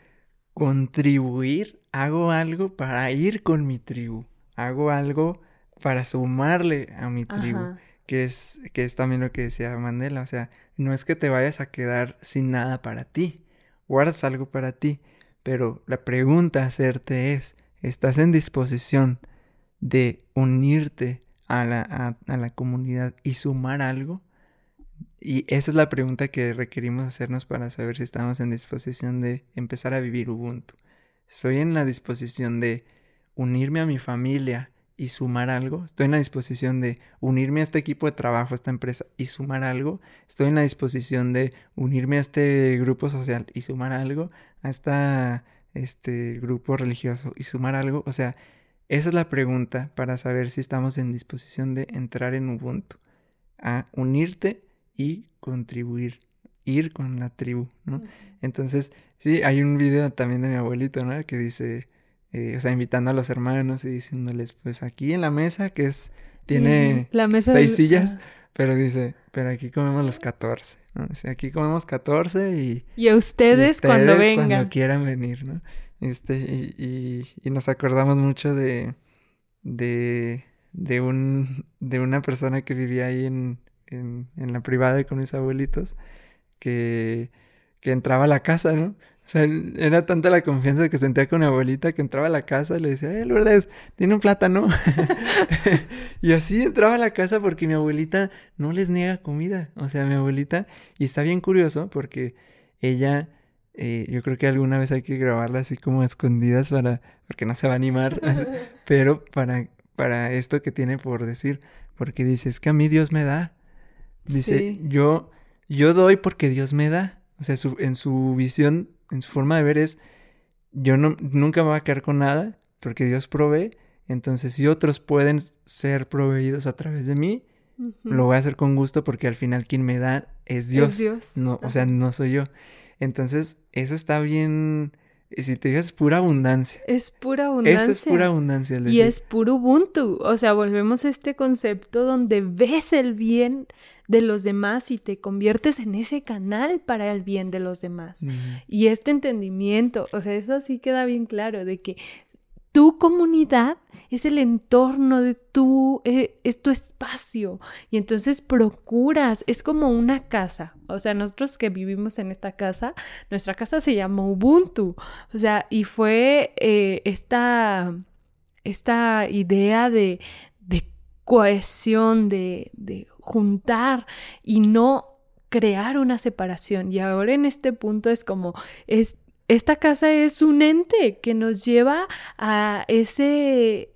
contribuir, hago algo para ir con mi tribu, hago algo para sumarle a mi tribu. Que es, que es también lo que decía Mandela, o sea, no es que te vayas a quedar sin nada para ti, guardas algo para ti, pero la pregunta a hacerte es, ¿estás en disposición de unirte a la, a, la comunidad y sumar algo? Y esa es la pregunta que requerimos hacernos para saber si estamos en disposición de empezar a vivir Ubuntu. ¿Estoy en la disposición de unirme a mi familia y sumar algo? ¿Estoy en la disposición de unirme a este equipo de trabajo, a esta empresa y sumar algo? ¿Estoy en la disposición de unirme a este grupo social y sumar algo? a este grupo religioso y sumar algo? O sea, esa es la pregunta para saber si estamos en disposición de entrar en Ubuntu, a unirte y contribuir, ir con la tribu, ¿no? Entonces, sí, hay un video también de mi abuelito, ¿no? Que dice, eh, o sea, invitando a los hermanos y diciéndoles, pues aquí en la mesa, que es, tiene la mesa seis sillas, pero dice, pero aquí comemos los 14. ¿no? Dice, aquí comemos 14 y... Y a ustedes, cuando vengan. Cuando quieran venir, ¿no? Este, y, y, nos acordamos mucho de, de, de, un, de una persona que vivía ahí en, en, en la privada con mis abuelitos, que, que entraba a la casa, ¿no? O sea, era tanta la confianza que sentía con mi abuelita que entraba a la casa y le decía, eh, Lourdes, tiene un plátano. y así entraba a la casa porque mi abuelita no les niega comida. O sea, mi abuelita, y está bien curioso porque ella, eh, yo creo que alguna vez hay que grabarla así como escondidas para, porque no se va a animar, pero para, para esto que tiene por decir, porque dice, es que a mí Dios me da. Dice, yo, yo doy porque Dios me da. O sea, en su visión en su forma de ver es, yo no, nunca me voy a quedar con nada porque Dios provee. Entonces, si otros pueden ser proveídos a través de mí, lo voy a hacer con gusto porque al final quien me da es Dios. No, o sea, no soy yo. Entonces, eso está bien. Si te digas, es pura abundancia. Es pura abundancia. Eso es pura abundancia. Y es puro Ubuntu. O sea, volvemos a este concepto donde ves el bien de los demás y te conviertes en ese canal para el bien de los demás. Y este entendimiento, o sea, eso sí queda bien claro, de que tu comunidad es el entorno de tu, eh, es tu espacio. Y entonces procuras, es como una casa. O sea, nosotros que vivimos en esta casa, nuestra casa se llama Ubuntu. O sea, y fue eh, esta, esta idea de, de cohesión, de, de juntar y no crear una separación. Y ahora en este punto es como, es, esta casa es un ente que nos lleva a ese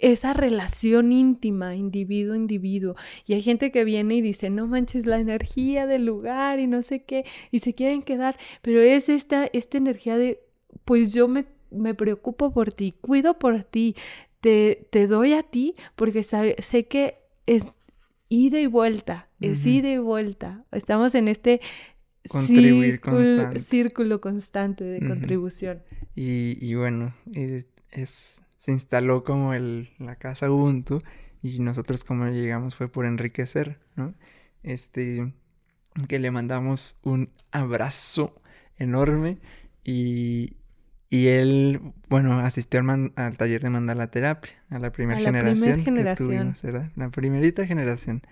esa relación íntima, individuo individuo. Y hay gente que viene y dice, no manches la energía del lugar y no sé qué, y se quieren quedar, pero es esta, esta energía de, pues yo me, me preocupo por ti, cuido por ti, te, te doy a ti porque sé que es ida y vuelta, es ida y vuelta. Estamos en este círculo, constante de contribución. Y, bueno, es, se instaló como el, la casa Ubuntu y nosotros como llegamos fue por enriquecer, ¿no? Este, que le mandamos un abrazo enorme y, y él, bueno, asistió al, taller de mandala terapia, a la primera generación. generación. ¿verdad? La primerita generación.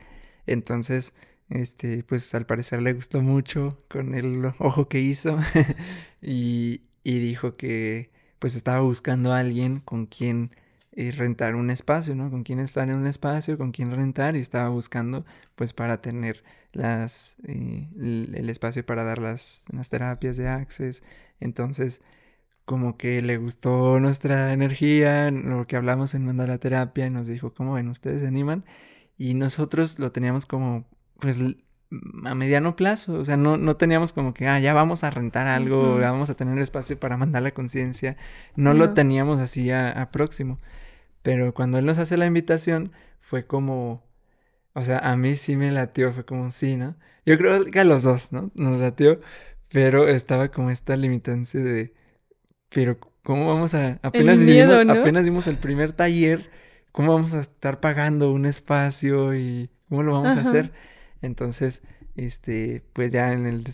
Entonces, este, pues al parecer le gustó mucho con el ojo que hizo y, y, dijo que pues estaba buscando a alguien con quien eh, rentar un espacio, ¿no? Con quien estar en un espacio, con quien rentar y estaba buscando pues para tener las, eh, el, espacio para dar las, las terapias de Access. Entonces, como que le gustó nuestra energía, lo que hablamos en Mandala Terapia, y nos dijo, ¿cómo ven? ¿Ustedes animan? Y nosotros lo teníamos como, pues, a mediano plazo, o sea, no, no teníamos como que, ah, ya vamos a rentar algo, ya vamos a tener espacio para mandar la conciencia, no lo teníamos así a, próximo, pero cuando él nos hace la invitación, fue como, o sea, a mí sí me latió, fue como, sí, ¿no? Yo creo que a los dos, ¿no? Nos latió, pero estaba como esta limitancia de, pero ¿cómo vamos a, apenas, apenas dimos el primer taller, ¿cómo vamos a estar pagando un espacio y cómo lo vamos a hacer? Entonces, este, pues ya en el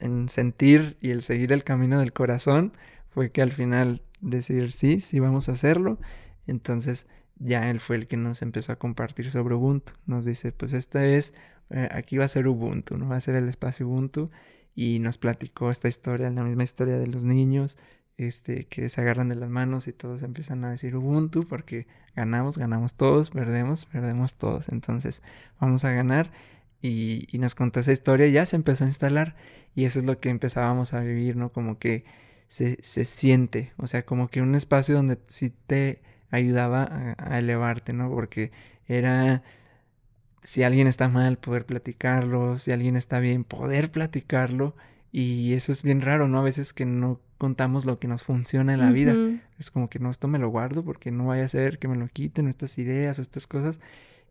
en, sentir y el seguir el camino del corazón, fue que al final decir sí, sí vamos a hacerlo. Entonces ya él fue el que nos empezó a compartir sobre Ubuntu. Nos dice, pues esta es, eh, aquí va a ser Ubuntu, ¿no? Va a ser el espacio Ubuntu. Y nos platicó esta historia, la misma historia de los niños, este, que se agarran de las manos y todos empiezan a decir Ubuntu porque ganamos, ganamos todos, perdemos, perdemos todos. Entonces vamos a ganar y, nos contó esa historia y ya se empezó a instalar y eso es lo que empezábamos a vivir, ¿no? Como que se, se siente, o sea, como que un espacio donde sí te ayudaba a, elevarte, ¿no? Porque era, si alguien está mal, poder platicarlo, si alguien está bien, poder platicarlo y eso es bien raro, ¿no? A veces que no contamos lo que nos funciona en la vida. Es como que no, esto me lo guardo porque no vaya a ser que me lo quiten estas ideas o estas cosas.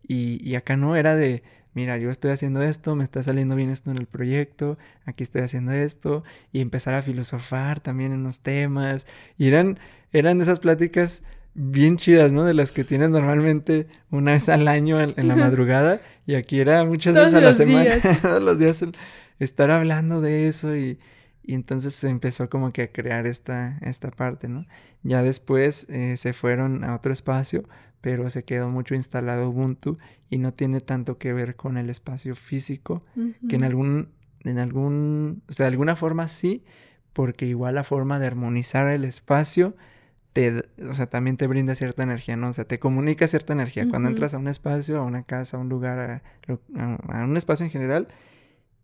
Y, y acá no era de, mira, yo estoy haciendo esto, me está saliendo bien esto en el proyecto, aquí estoy haciendo esto, y empezar a filosofar también en los temas. Y eran, eran esas pláticas bien chidas, ¿no? De las que tienes normalmente una vez al año en, la madrugada, y aquí era muchas veces a la semana, todos los días estar hablando de eso y, y, entonces se empezó como que a crear esta, esta parte, ¿no? Ya después eh, se fueron a otro espacio, pero se quedó mucho instalado Ubuntu y no tiene tanto que ver con el espacio físico, que en algún, en algún, o sea, de alguna forma sí, porque igual la forma de armonizar el espacio te, o sea, también te brinda cierta energía, ¿no? O sea, te comunica cierta energía. Cuando entras a un espacio, a una casa, a un lugar, a, a, un espacio en general,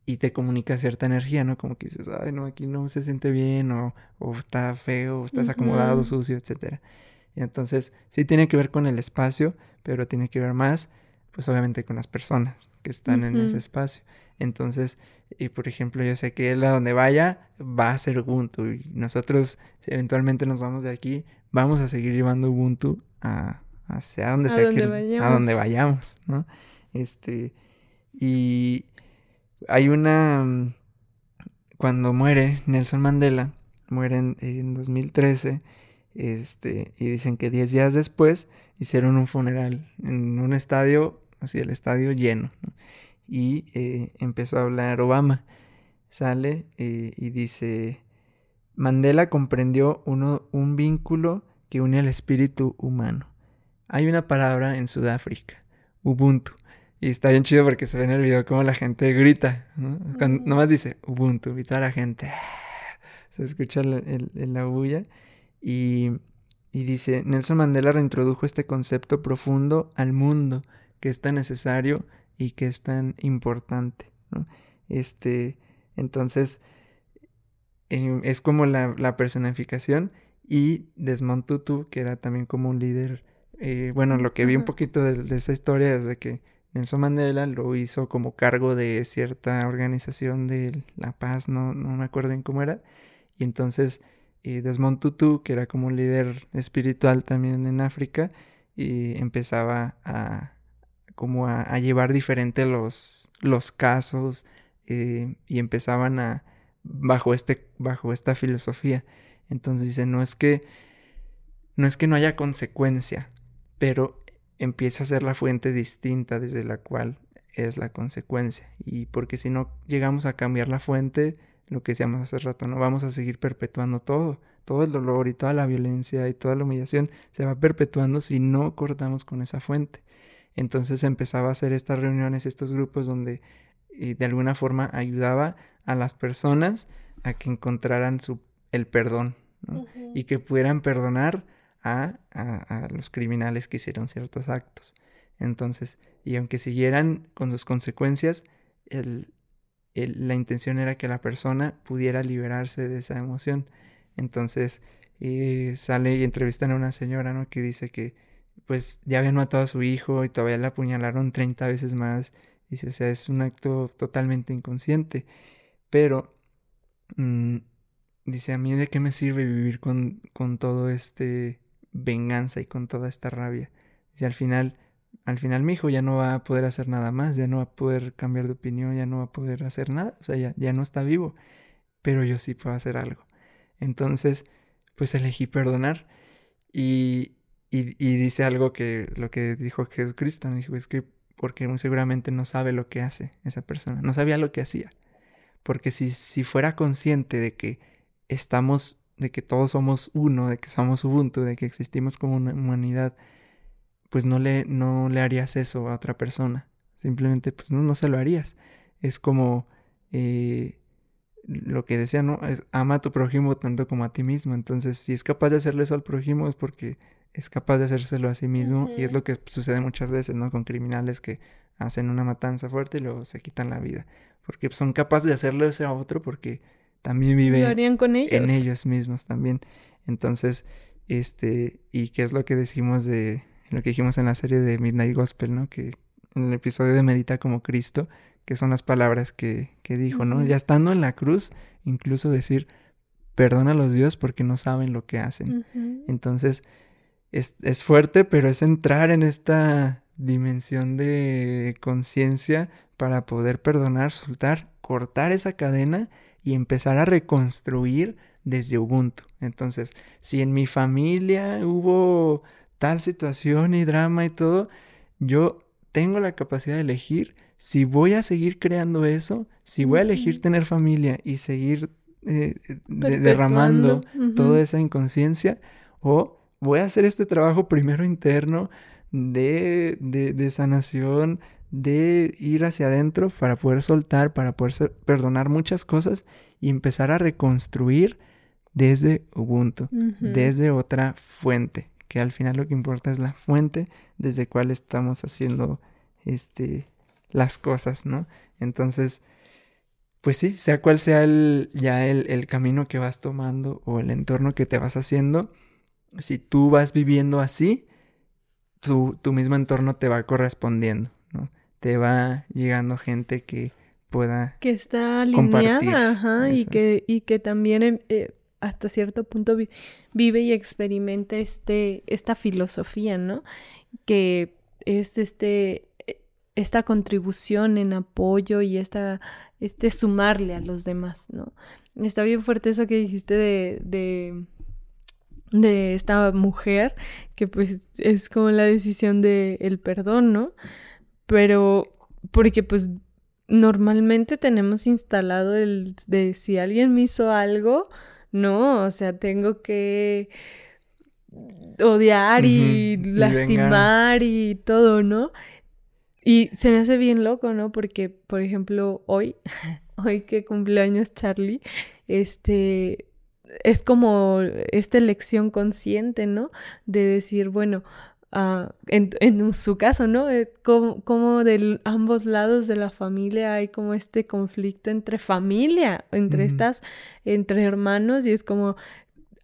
y te comunica cierta energía, ¿no? Como que dices, ay, no, aquí no se siente bien, o, o está feo, o estás acomodado, sucio, etcétera. Y entonces, sí tiene que ver con el espacio, pero tiene que ver más, pues obviamente con las personas que están en ese espacio. Entonces, y por ejemplo, yo sé que él a donde vaya va a ser Ubuntu y nosotros si eventualmente nos vamos de aquí, vamos a seguir llevando Ubuntu a, hacia donde sea que vayamos. a donde vayamos, ¿no? Este y hay una cuando muere Nelson Mandela, muere en, en 2013 este, y dicen que 10 días después hicieron un funeral en un estadio, así el estadio lleno. Y eh, empezó a hablar Obama. Sale eh, y dice, Mandela comprendió uno, un vínculo que une al espíritu humano. Hay una palabra en Sudáfrica, Ubuntu. Y está bien chido porque se ve en el video como la gente grita. ¿no? nomás dice Ubuntu y toda la gente ah", se escucha en la bulla. Y, dice, Nelson Mandela reintrodujo este concepto profundo al mundo que es tan necesario y que es tan importante. Este, entonces, em, es como la, personificación y Desmond Tutu, que era también como un líder. Eh, bueno, lo que vi un poquito de, de esta historia es de que Nelson Mandela lo hizo como cargo de cierta organización de la paz, no, no me acuerdo bien cómo era. Y entonces y Desmond Tutu, que era como un líder espiritual también en África, y empezaba a como a, llevar diferente los, los casos eh, y empezaban a bajo este bajo esta filosofía. Entonces dice no es que no es que no haya consecuencia pero empieza a ser la fuente distinta desde la cual es la consecuencia. Y porque si no llegamos a cambiar la fuente lo que decíamos hace rato, no vamos a seguir perpetuando todo, todo el dolor y toda la violencia y toda la humillación se va perpetuando si no cortamos con esa fuente. Entonces empezaba a hacer estas reuniones, estos grupos donde de alguna forma ayudaba a las personas a que encontraran su, el perdón y que pudieran perdonar a, a, los criminales que hicieron ciertos actos. Entonces, y aunque siguieran con sus consecuencias, el, la intención era que la persona pudiera liberarse de esa emoción. Entonces, eh, sale y entrevistan a una señora, ¿no? Que dice que pues ya habían matado a su hijo y todavía la apuñalaron 30 veces más. Dice, o sea, es un acto totalmente inconsciente. Pero, mm, dice, a mí de qué me sirve vivir con, con todo este venganza y con toda esta rabia. Y al final, al final mi hijo ya no va a poder hacer nada más, ya no va a poder cambiar de opinión, ya no va a poder hacer nada, o sea, ya, ya no está vivo, pero yo sí puedo hacer algo. Entonces, pues elegí perdonar y, y, dice algo que lo que dijo Jesucristo, dijo, es que porque muy seguramente no sabe lo que hace esa persona, no sabía lo que hacía. Porque si, si fuera consciente de que estamos, de que todos somos uno, de que somos Ubuntu, de que existimos como una humanidad, pues no le, no le harías eso a otra persona. Simplemente, pues no, no se lo harías. Es como eh, lo que decía, ¿no? Es, ama a tu prójimo tanto como a ti mismo. Entonces, si es capaz de hacerle eso al prójimo es porque es capaz de hacérselo a sí mismo. Y es lo que sucede muchas veces, ¿no? Con criminales que hacen una matanza fuerte y luego se quitan la vida. Porque son capaces de hacerle eso a otro porque también vive con ellos. en ellos mismos también. Entonces, este, y qué es lo que decimos de, lo que dijimos en la serie de Midnight Gospel, ¿no? Que en el episodio de Medita como Cristo, que son las palabras que, que dijo, ¿no? Ya estando en la cruz, incluso decir, perdona a los Dios porque no saben lo que hacen. Entonces, es, es fuerte, pero es entrar en esta dimensión de conciencia para poder perdonar, soltar, cortar esa cadena y empezar a reconstruir desde Ubuntu. Entonces, si en mi familia hubo tal situación y drama y todo, yo tengo la capacidad de elegir si voy a seguir creando eso, si voy a elegir tener familia y seguir eh, derramando toda esa inconsciencia, o voy a hacer este trabajo primero interno de, de sanación, de ir hacia adentro para poder soltar, para poder perdonar muchas cosas y empezar a reconstruir desde Ubuntu, desde otra fuente, que al final lo que importa es la fuente desde cual estamos haciendo este las cosas, ¿no? Entonces, pues sí, sea cual sea el, ya el, el camino que vas tomando o el entorno que te vas haciendo, si tú vas viviendo así, tu, tu mismo entorno te va correspondiendo, ¿no? te va llegando gente que pueda que está alineada ajá, y que y que también em, eh, hasta cierto punto vive y experimenta este esta filosofía no que es este e, esta contribución en apoyo y esta este sumarle a los demás no está bien fuerte eso que dijiste de, de de esta mujer que pues es como la decisión de el perdón no pero porque pues normalmente tenemos instalado el de si alguien me hizo algo, no, o sea, tengo que odiar y lastimar y, todo, ¿no? Y se me hace bien loco, ¿no? Porque, por ejemplo, hoy, hoy que cumpleaños Charlie, este, es como esta elección consciente, ¿no? De decir, bueno, Ah, en, en, su caso, ¿no? Eh, como, como, de ambos lados de la familia hay como este conflicto entre familia, entre estas, entre hermanos, y es como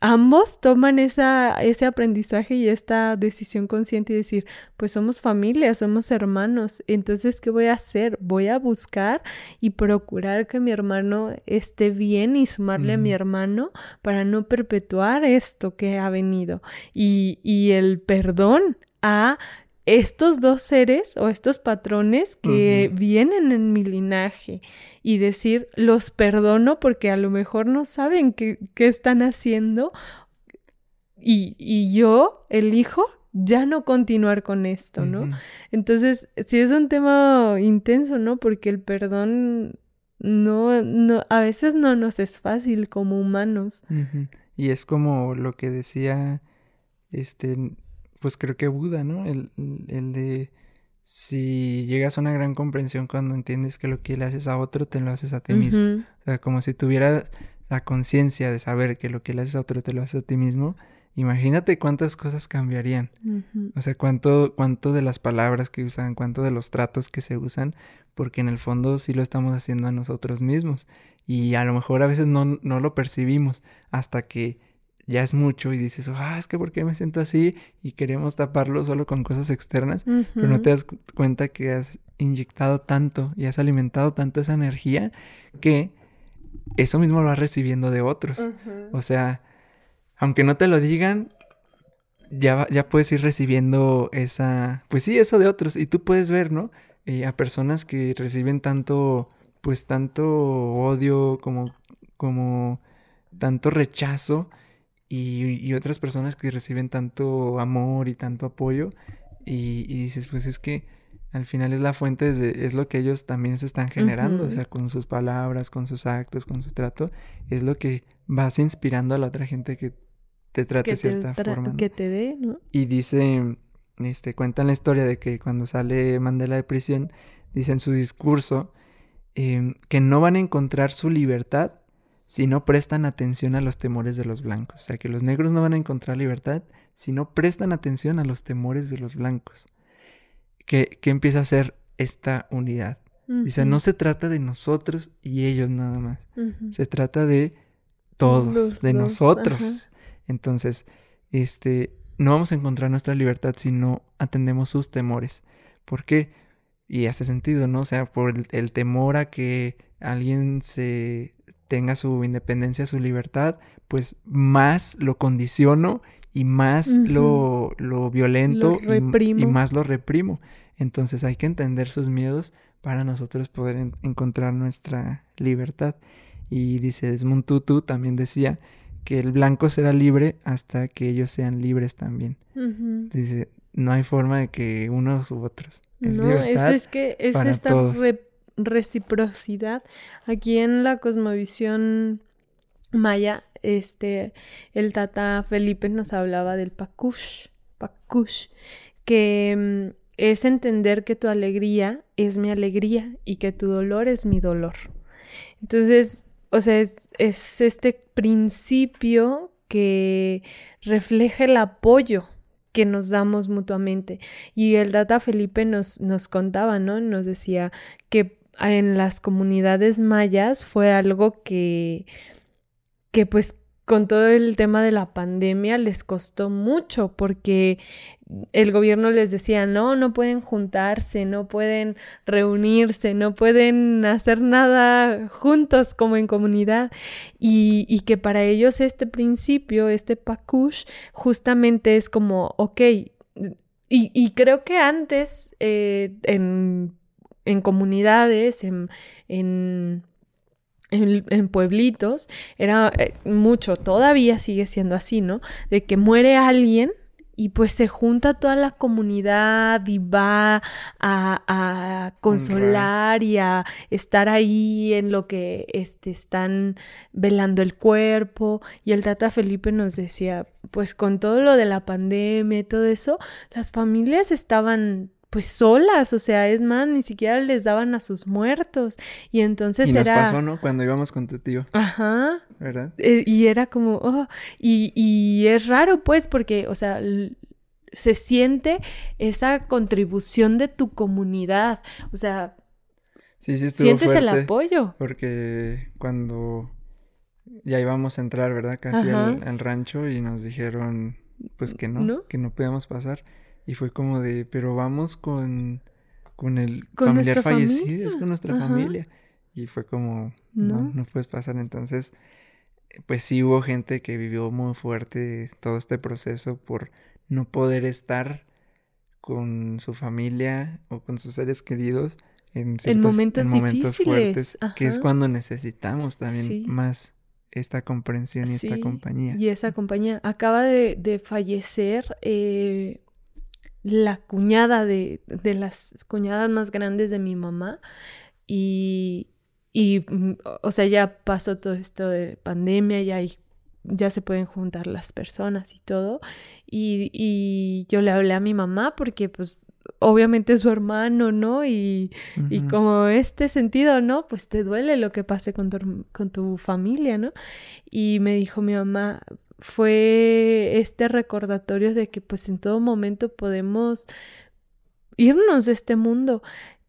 ambos toman esa, ese aprendizaje y esta decisión consciente y decir, pues somos familia, somos hermanos, entonces, ¿qué voy a hacer? Voy a buscar y procurar que mi hermano esté bien y sumarle a mi hermano para no perpetuar esto que ha venido. Y, y el perdón a estos dos seres o estos patrones que vienen en mi linaje y decir, los perdono porque a lo mejor no saben qué, están haciendo y, y, yo elijo ya no continuar con esto, ¿no? Entonces, sí es un tema intenso, ¿no? Porque el perdón no, no, a veces no nos es fácil como humanos. Y es como lo que decía, este, pues creo que Buda, ¿no? El, el, de si llegas a una gran comprensión cuando entiendes que lo que le haces a otro te lo haces a ti mismo. O sea, como si tuviera la conciencia de saber que lo que le haces a otro te lo haces a ti mismo. Imagínate cuántas cosas cambiarían. O sea, cuánto, cuánto de las palabras que usan, cuánto de los tratos que se usan, porque en el fondo sí lo estamos haciendo a nosotros mismos. Y a lo mejor a veces no, no lo percibimos hasta que ya es mucho y dices, ah, es que ¿por qué me siento así? Y queremos taparlo solo con cosas externas, pero no te das cuenta que has inyectado tanto y has alimentado tanto esa energía que eso mismo lo vas recibiendo de otros. O sea, aunque no te lo digan, ya, ya puedes ir recibiendo esa, pues sí, eso de otros. Y tú puedes ver, ¿no? Eh, a personas que reciben tanto, pues tanto odio como, como tanto rechazo y, otras personas que reciben tanto amor y tanto apoyo y, dices, pues es que al final es la fuente, de, es lo que ellos también se están generando, o sea, con sus palabras, con sus actos, con su trato, es lo que vas inspirando a la otra gente que te trate de cierta forma. Que te dé, ¿no? Y dice, este, cuentan la historia de que cuando sale Mandela de prisión, dice en su discurso em, que no van a encontrar su libertad si no prestan atención a los temores de los blancos. O sea, que los negros no van a encontrar libertad si no prestan atención a los temores de los blancos. Que, empieza a ser esta unidad. Dice, no se trata de nosotros y ellos nada más. Se trata de todos, de nosotros. Entonces, este, no vamos a encontrar nuestra libertad si no atendemos sus temores. ¿Por qué? Y hace sentido, ¿no? O sea, por el temor a que alguien se tenga su independencia, su libertad, pues más lo condiciono y más lo, lo, violento y, más lo reprimo. Entonces hay que entender sus miedos para nosotros poder encontrar nuestra libertad. Y dice Desmond Tutu también decía que el blanco será libre hasta que ellos sean libres también. Dice, no hay forma de que unos u otros. Es no, es, que es esta reciprocidad. Aquí en la cosmovisión maya, este, el tata Felipe nos hablaba del pakush, pakush, que mm, es entender que tu alegría es mi alegría y que tu dolor es mi dolor. Entonces, o sea, es, es este principio que refleja el apoyo que nos damos mutuamente. Y el Tata Felipe nos, nos contaba, ¿no? Nos decía que en las comunidades mayas fue algo que, que pues con todo el tema de la pandemia les costó mucho porque el gobierno les decía, no, no pueden juntarse, no pueden reunirse, no pueden hacer nada juntos como en comunidad. Y, y que para ellos este principio, este pakush, justamente es como, ok, y, y creo que antes, eh, en en comunidades, en, en, en, pueblitos, era eh, mucho, todavía sigue siendo así, ¿no? De que muere alguien y pues se junta toda la comunidad y va a, a consolar y a estar ahí en lo que este, están velando el cuerpo. Y el Tata Felipe nos decía, pues con todo lo de la pandemia y todo eso, las familias estaban pues solas, o sea, es más, ni siquiera les daban a sus muertos. Y entonces y nos pasó, ¿no? Cuando íbamos con tu tío. Ajá. ¿Verdad? Eh, y era como, oh, y, y es raro, pues, porque, o sea, se siente esa contribución de tu comunidad. O sea, sí, sí sientes el apoyo. Porque cuando ya íbamos a entrar, ¿verdad? Casi al, rancho y nos dijeron, pues que no, que no podíamos pasar. Y fue como de, pero vamos con, con el familiar fallecido, es con nuestra familia. Y fue como, no. no, puedes pasar. Entonces, pues sí hubo gente que vivió muy fuerte todo este proceso por no poder estar con su familia o con sus seres queridos en, momentos, momentos fuertes, que es cuando necesitamos también más esta comprensión y esta compañía. Y esa compañía acaba de, de fallecer eh, la cuñada de, de las cuñadas más grandes de mi mamá y, y, o sea, ya pasó todo esto de pandemia, ya hay, ya se pueden juntar las personas y todo. Y, y yo le hablé a mi mamá porque, pues, obviamente es su hermano, ¿no? Y, y, como este sentido, ¿no? Pues te duele lo que pase con tu, con tu familia, ¿no? Y me dijo mi mamá, fue este recordatorio de que pues en todo momento podemos irnos de este mundo.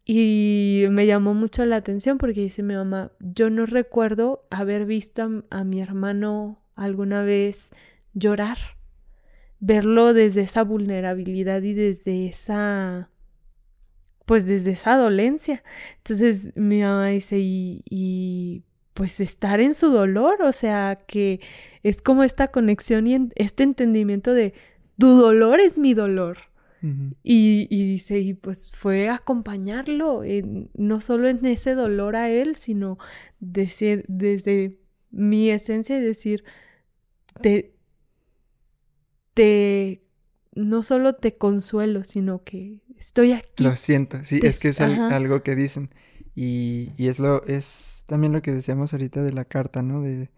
Y me llamó mucho la atención porque dice mi mamá, yo no recuerdo haber visto a, mi hermano alguna vez llorar, verlo desde esa vulnerabilidad y desde esa, pues desde esa dolencia. Entonces mi mamá dice, y, pues estar en su dolor, o sea, que es como esta conexión y este entendimiento de tu dolor es mi dolor. y, y, dice, y pues fue acompañarlo, no solo en ese dolor a él, sino desde, desde mi esencia y decir, te, te, no solo te consuelo, sino que estoy aquí. Lo siento, sí, es que es algo que dicen. Y, y, es lo, es también lo que decíamos ahorita de la carta, ¿no? De,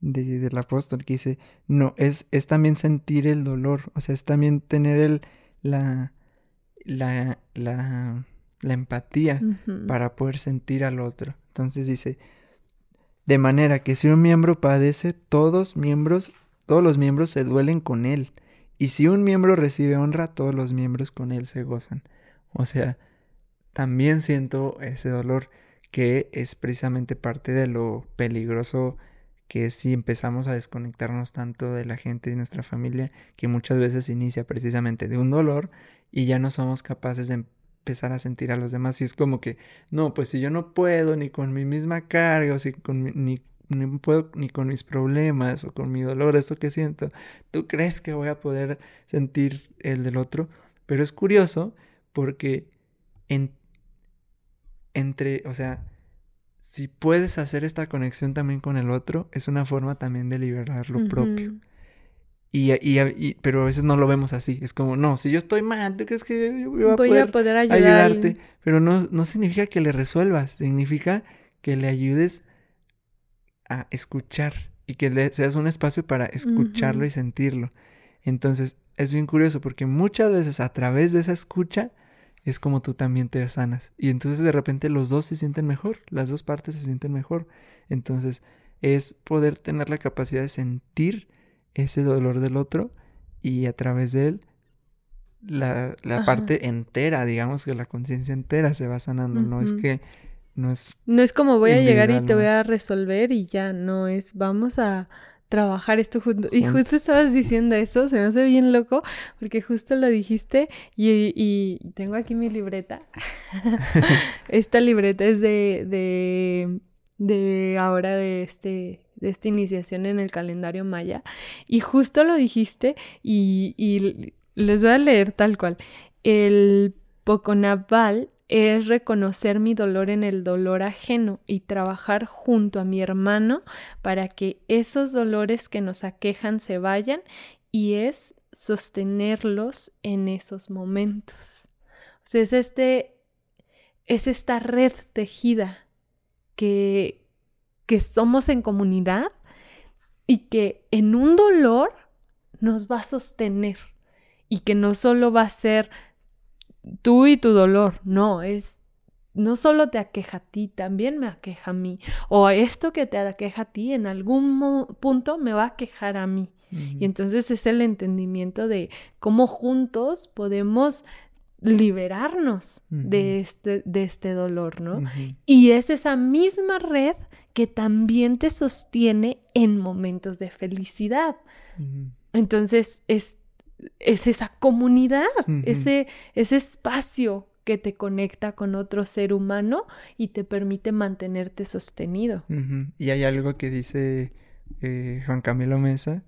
de, del apóstol que dice, no, es, es también sentir el dolor, o sea, es también tener el, la, la, la, la empatía para poder sentir al otro. Entonces dice, de manera que si un miembro padece, todos miembros, todos los miembros se duelen con él. Y si un miembro recibe honra, todos los miembros con él se gozan. O sea, también siento ese dolor que es precisamente parte de lo peligroso que es si empezamos a desconectarnos tanto de la gente y nuestra familia, que muchas veces inicia precisamente de un dolor y ya no somos capaces de empezar a sentir a los demás. Y es como que, no, pues si yo no puedo ni con mi misma carga, o si con ni, ni puedo ni con mis problemas o con mi dolor, esto que siento, ¿tú crees que voy a poder sentir el del otro? Pero es curioso porque en, entre, o sea, si puedes hacer esta conexión también con el otro, es una forma también de liberar lo propio. Y, y, pero a veces no lo vemos así. Es como, no, si yo estoy mal, ¿tú crees que yo voy a, Voy poder, a poder ayudarte? Pero no, no significa que le resuelvas, significa que le ayudes a escuchar y que le seas un espacio para escucharlo y sentirlo. Entonces, es bien curioso porque muchas veces a través de esa escucha es como tú también te sanas. Y entonces de repente los dos se sienten mejor, las dos partes se sienten mejor. Entonces es poder tener la capacidad de sentir ese dolor del otro y a través de él la, la parte entera, digamos que la conciencia entera se va sanando. No es que no es... No es como voy a llegar y te voy a resolver y ya, no es vamos a trabajar esto junto. Y justo estabas diciendo eso, se me hace bien loco, porque justo lo dijiste y, tengo aquí mi libreta. esta libreta es de, de, de ahora de este de esta iniciación en el calendario maya y justo lo dijiste y, y les voy a leer tal cual. El Poconabal es reconocer mi dolor en el dolor ajeno y trabajar junto a mi hermano para que esos dolores que nos aquejan se vayan y es sostenerlos en esos momentos. O sea, es este es esta red tejida que que somos en comunidad y que en un dolor nos va a sostener y que no solo va a ser tú y tu dolor, no, es no solo te aqueja a ti, también me aqueja a mí. O esto que te aqueja a ti en algún punto me va a quejar a mí. Y entonces es el entendimiento de cómo juntos podemos liberarnos de, este, de este dolor, ¿no? Y es esa misma red que también te sostiene en momentos de felicidad. Entonces es es esa comunidad, ese, ese espacio que te conecta con otro ser humano y te permite mantenerte sostenido. Y hay algo que dice eh, Juan Camilo Mesa,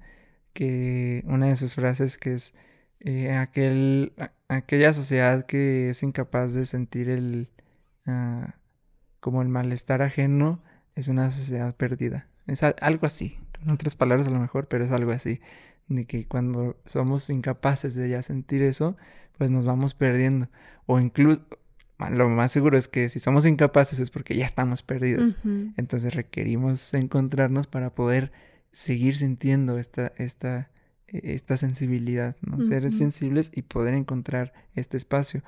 que una de sus frases que es eh, aquel, aquella sociedad que es incapaz de sentir el ah, como el malestar ajeno es una sociedad perdida. Es algo así, en otras palabras a lo mejor, pero es algo así de que cuando somos incapaces de ya sentir eso, pues nos vamos perdiendo. O incluso, lo más seguro es que si somos incapaces es porque ya estamos perdidos. Entonces requerimos encontrarnos para poder seguir sintiendo esta, esta, e, esta sensibilidad, ¿no? Ser sensibles y poder encontrar este espacio.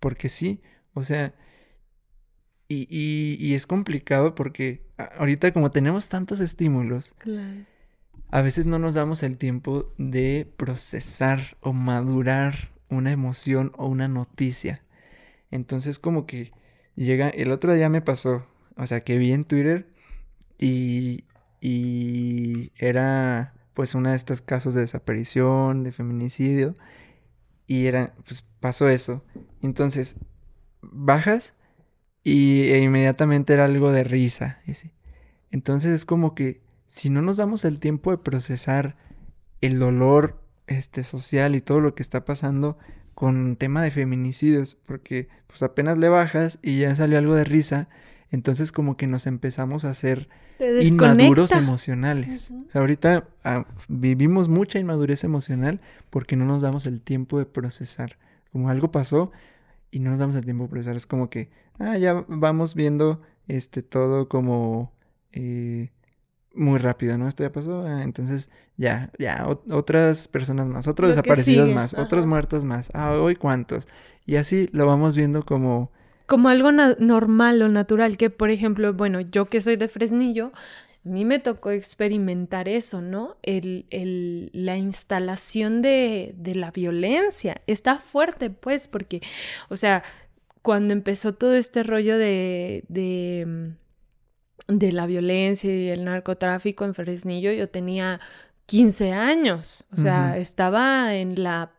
Porque sí, o sea, y, y, y es complicado porque ahorita como tenemos tantos estímulos, claro a veces no nos damos el tiempo de procesar o madurar una emoción o una noticia. Entonces como que llega, el otro día me pasó, o sea, que vi en Twitter y, y era pues una de estos casos de desaparición, de feminicidio, y era, pues pasó eso. Entonces, bajas y e inmediatamente era algo de risa. Entonces es como que si no nos damos el tiempo de procesar el dolor este, social y todo lo que está pasando con tema de feminicidios, porque pues apenas le bajas y ya salió algo de risa, entonces como que nos empezamos a hacer inmaduros emocionales. O sea, ahorita ah, vivimos mucha inmadurez emocional porque no nos damos el tiempo de procesar. Como algo pasó y no nos damos el tiempo de procesar. Es como que, ah, ya vamos viendo este todo como eh, muy rápido, ¿no? Esto ya pasó, ah, entonces ya, ya, otras personas más, otros desaparecidos más, otros muertos más, ah, hoy cuántos. Y así lo vamos viendo como como algo normal o natural, que por ejemplo, bueno, yo que soy de Fresnillo, a mí me tocó experimentar eso, ¿no? El, el, la instalación de, de, la violencia. Está fuerte, pues, porque, o sea, cuando empezó todo este rollo de, de, mm, de la violencia y el narcotráfico en Fresnillo, yo tenía 15 años, o sea, estaba en la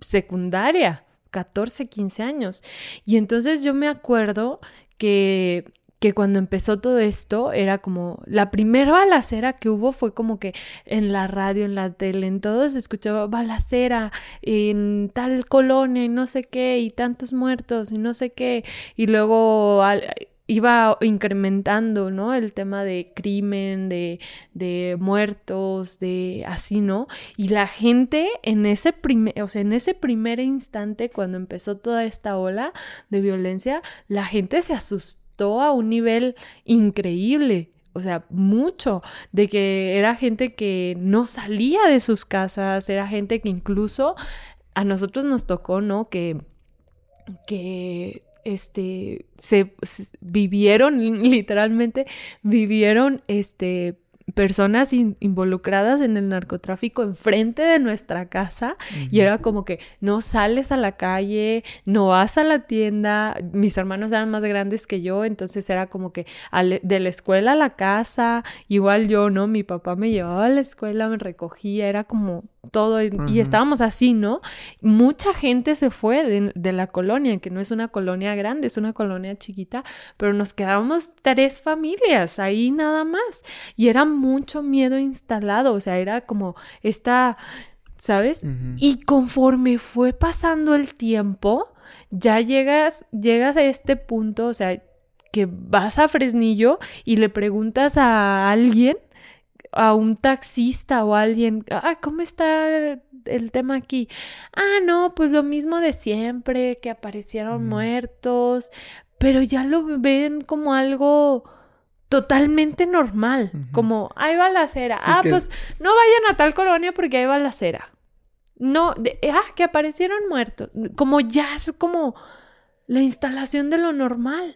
secundaria. 14, 15 años. Y entonces yo me acuerdo que que cuando empezó todo esto era como la primera balacera que hubo fue como que en la radio, en la tele, en todo se escuchaba balacera en tal colonia y no sé qué y tantos muertos y no sé qué y luego iba incrementando, ¿no? El tema de crimen, de, de muertos, de así, ¿no? Y la gente en ese primer, o sea, en ese primer instante cuando empezó toda esta ola de violencia, la gente se asustó a un nivel increíble. O sea, mucho de que era gente que no salía de sus casas, era gente que incluso a nosotros nos tocó, ¿no? Que, que este, se, vivieron, literalmente, vivieron, este, personas involucradas en el narcotráfico enfrente de nuestra casa y era como que no sales a la calle, no vas a la tienda, mis hermanos eran más grandes que yo, entonces era como que de la escuela a la casa, igual yo, ¿no? Mi papá me llevaba a la escuela, me recogía, era como todo y estábamos así, ¿no? Mucha gente se fue de, la colonia, que no es una colonia grande, es una colonia chiquita, pero nos quedábamos tres familias ahí nada más y era mucho miedo instalado, o sea, era como esta, ¿sabes? Y conforme fue pasando el tiempo, ya llegas, llegas a este punto, o sea, que vas a Fresnillo y le preguntas a alguien a un taxista o a alguien, ah, ¿cómo está el tema aquí? Ah, no, pues lo mismo de siempre, que aparecieron muertos, pero ya lo ven como algo totalmente normal, como, ahí va la ah, pues no vayan a tal colonia porque ahí va la cera. No, ah, que aparecieron muertos, como ya es como la instalación de lo normal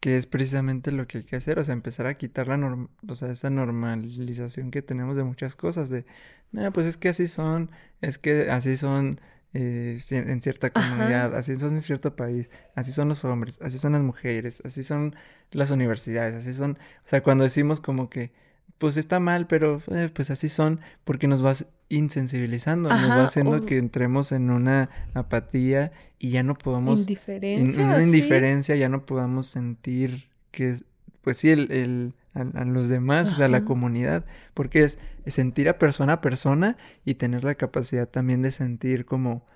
que es precisamente lo que hay que hacer, o sea, empezar a quitar la o sea, esa normalización que tenemos de muchas cosas, de, no, pues es que así son, es que así son eh, en cierta comunidad, así son en cierto país, así son los hombres, así son las mujeres, así son las universidades, así son, o sea, cuando decimos como que, pues está mal, pero eh, pues así son, porque nos vas insensibilizando, nos va haciendo que entremos en una apatía y ya no podamos... Indiferencia. En una indiferencia, ya no podamos sentir que, pues sí, el, el a, los demás, o sea, la comunidad, porque es, sentir a persona a persona y tener la capacidad también de sentir como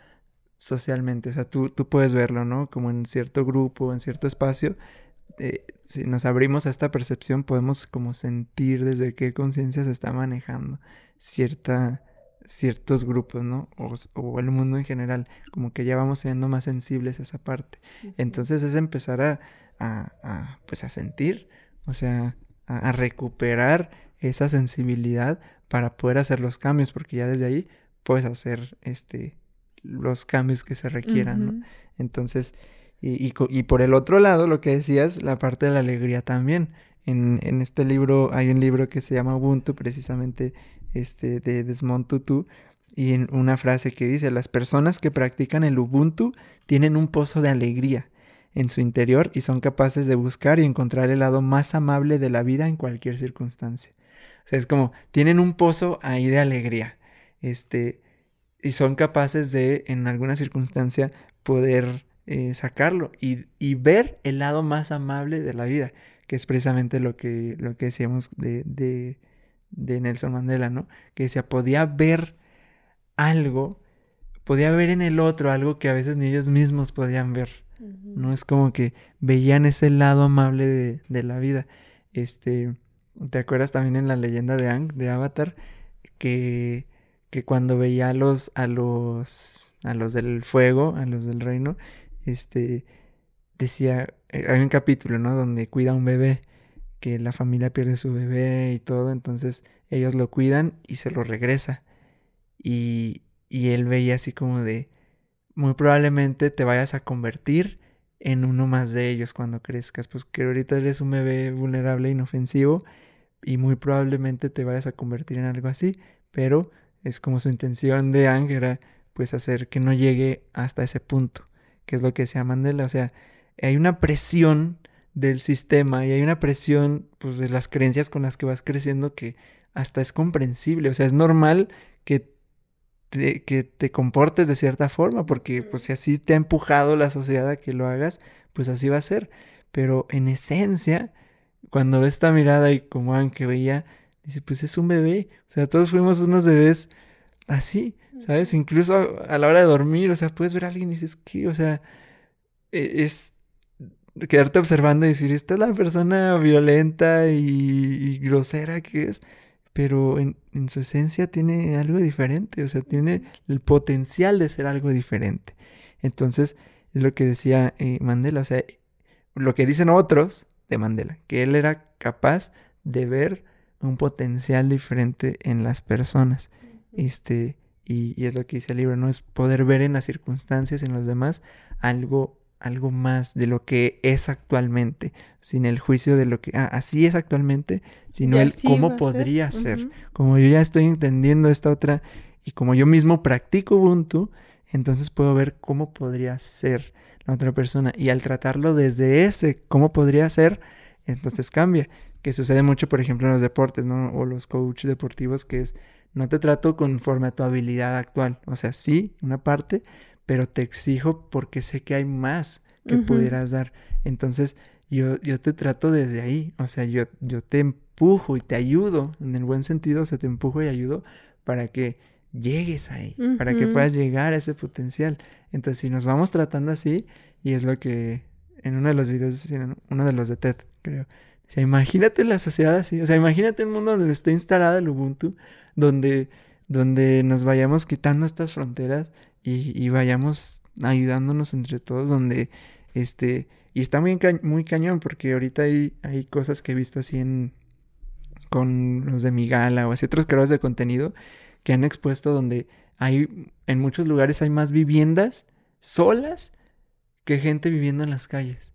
socialmente, o sea, tú, tú puedes verlo, ¿no? Como en cierto grupo, en cierto espacio, eh, si nos abrimos a esta percepción, podemos como sentir desde qué conciencia se está manejando cierta ciertos grupos, ¿no? O, el mundo en general, como que ya vamos siendo más sensibles a esa parte. Entonces es empezar a, a, pues a sentir, o sea, a, recuperar esa sensibilidad para poder hacer los cambios, porque ya desde ahí puedes hacer este los cambios que se requieran, ¿no? Entonces, y, y, y, por el otro lado, lo que decías, la parte de la alegría también. En, en este libro hay un libro que se llama Ubuntu, precisamente este, de Desmond Tutu, y en una frase que dice, las personas que practican el Ubuntu tienen un pozo de alegría en su interior y son capaces de buscar y encontrar el lado más amable de la vida en cualquier circunstancia. O sea, es como, tienen un pozo ahí de alegría. Este, y son capaces de, en alguna circunstancia, poder eh, sacarlo y, y, ver el lado más amable de la vida, que es precisamente lo que, lo que decíamos de, de, de Nelson Mandela, ¿no? Que decía, podía ver algo, podía ver en el otro algo que a veces ni ellos mismos podían ver. No es como que veían ese lado amable de, de, la vida. Este, ¿te acuerdas también en la leyenda de Ang, de Avatar? Que, que cuando veía a los, a los, a los del fuego, a los del reino, este, decía, eh, hay un capítulo, ¿no? Donde cuida a un bebé, que la familia pierde su bebé y todo, entonces ellos lo cuidan y se lo regresa. Y, y él veía así como de, muy probablemente te vayas a convertir en uno más de ellos cuando crezcas, pues que ahorita eres un bebé vulnerable, inofensivo, y muy probablemente te vayas a convertir en algo así, pero es como su intención de Ang pues hacer que no llegue hasta ese punto, que es lo que decía Mandela, o sea, hay una presión del sistema y hay una presión pues de las creencias con las que vas creciendo que hasta es comprensible, o sea, es normal que que te comportes de cierta forma, porque pues si así te ha empujado la sociedad a que lo hagas, pues así va a ser. Pero en esencia, cuando ves esta mirada y como que veía, dice, pues es un bebé. O sea, todos fuimos unos bebés así, ¿sabes? Incluso a, la hora de dormir, o sea, puedes ver a alguien y dices, ¿qué? O sea, e, es quedarte observando y decir, esta es la persona violenta y grosera que es pero en, su esencia tiene algo diferente, o sea, tiene el potencial de ser algo diferente. Entonces, es lo que decía eh, Mandela, o sea, lo que dicen otros de Mandela, que él era capaz de ver un potencial diferente en las personas. Este, y, y, es lo que dice el libro, ¿no? Es poder ver en las circunstancias, en los demás, algo algo más de lo que es actualmente, sin el juicio de lo que ah, así es actualmente, sino el cómo podría ser. Como yo ya estoy entendiendo esta otra y como yo mismo practico Ubuntu, entonces puedo ver cómo podría ser la otra persona. Y al tratarlo desde ese cómo podría ser, entonces cambia, que sucede mucho por ejemplo en los deportes, ¿no? O los coaches deportivos que es no te trato conforme a tu habilidad actual, o sea, sí, una parte, pero te exijo porque sé que hay más que pudieras dar. Entonces, yo, yo te trato desde ahí, o sea, yo, yo te empujo y te ayudo, en el buen sentido, o sea, te empujo y ayudo para que llegues ahí, para que puedas llegar a ese potencial. Entonces, si nos vamos tratando así, y es lo que en uno de los videos, uno de los de TED, creo, o sea, imagínate la sociedad así, o sea, imagínate un mundo donde esté instalado el Ubuntu, donde, donde nos vayamos quitando estas fronteras y, vayamos ayudándonos entre todos donde este y está muy, muy cañón porque ahorita hay, hay cosas que he visto así en con los de Migala o así otros creadores de contenido que han expuesto donde hay en muchos lugares hay más viviendas solas que gente viviendo en las calles.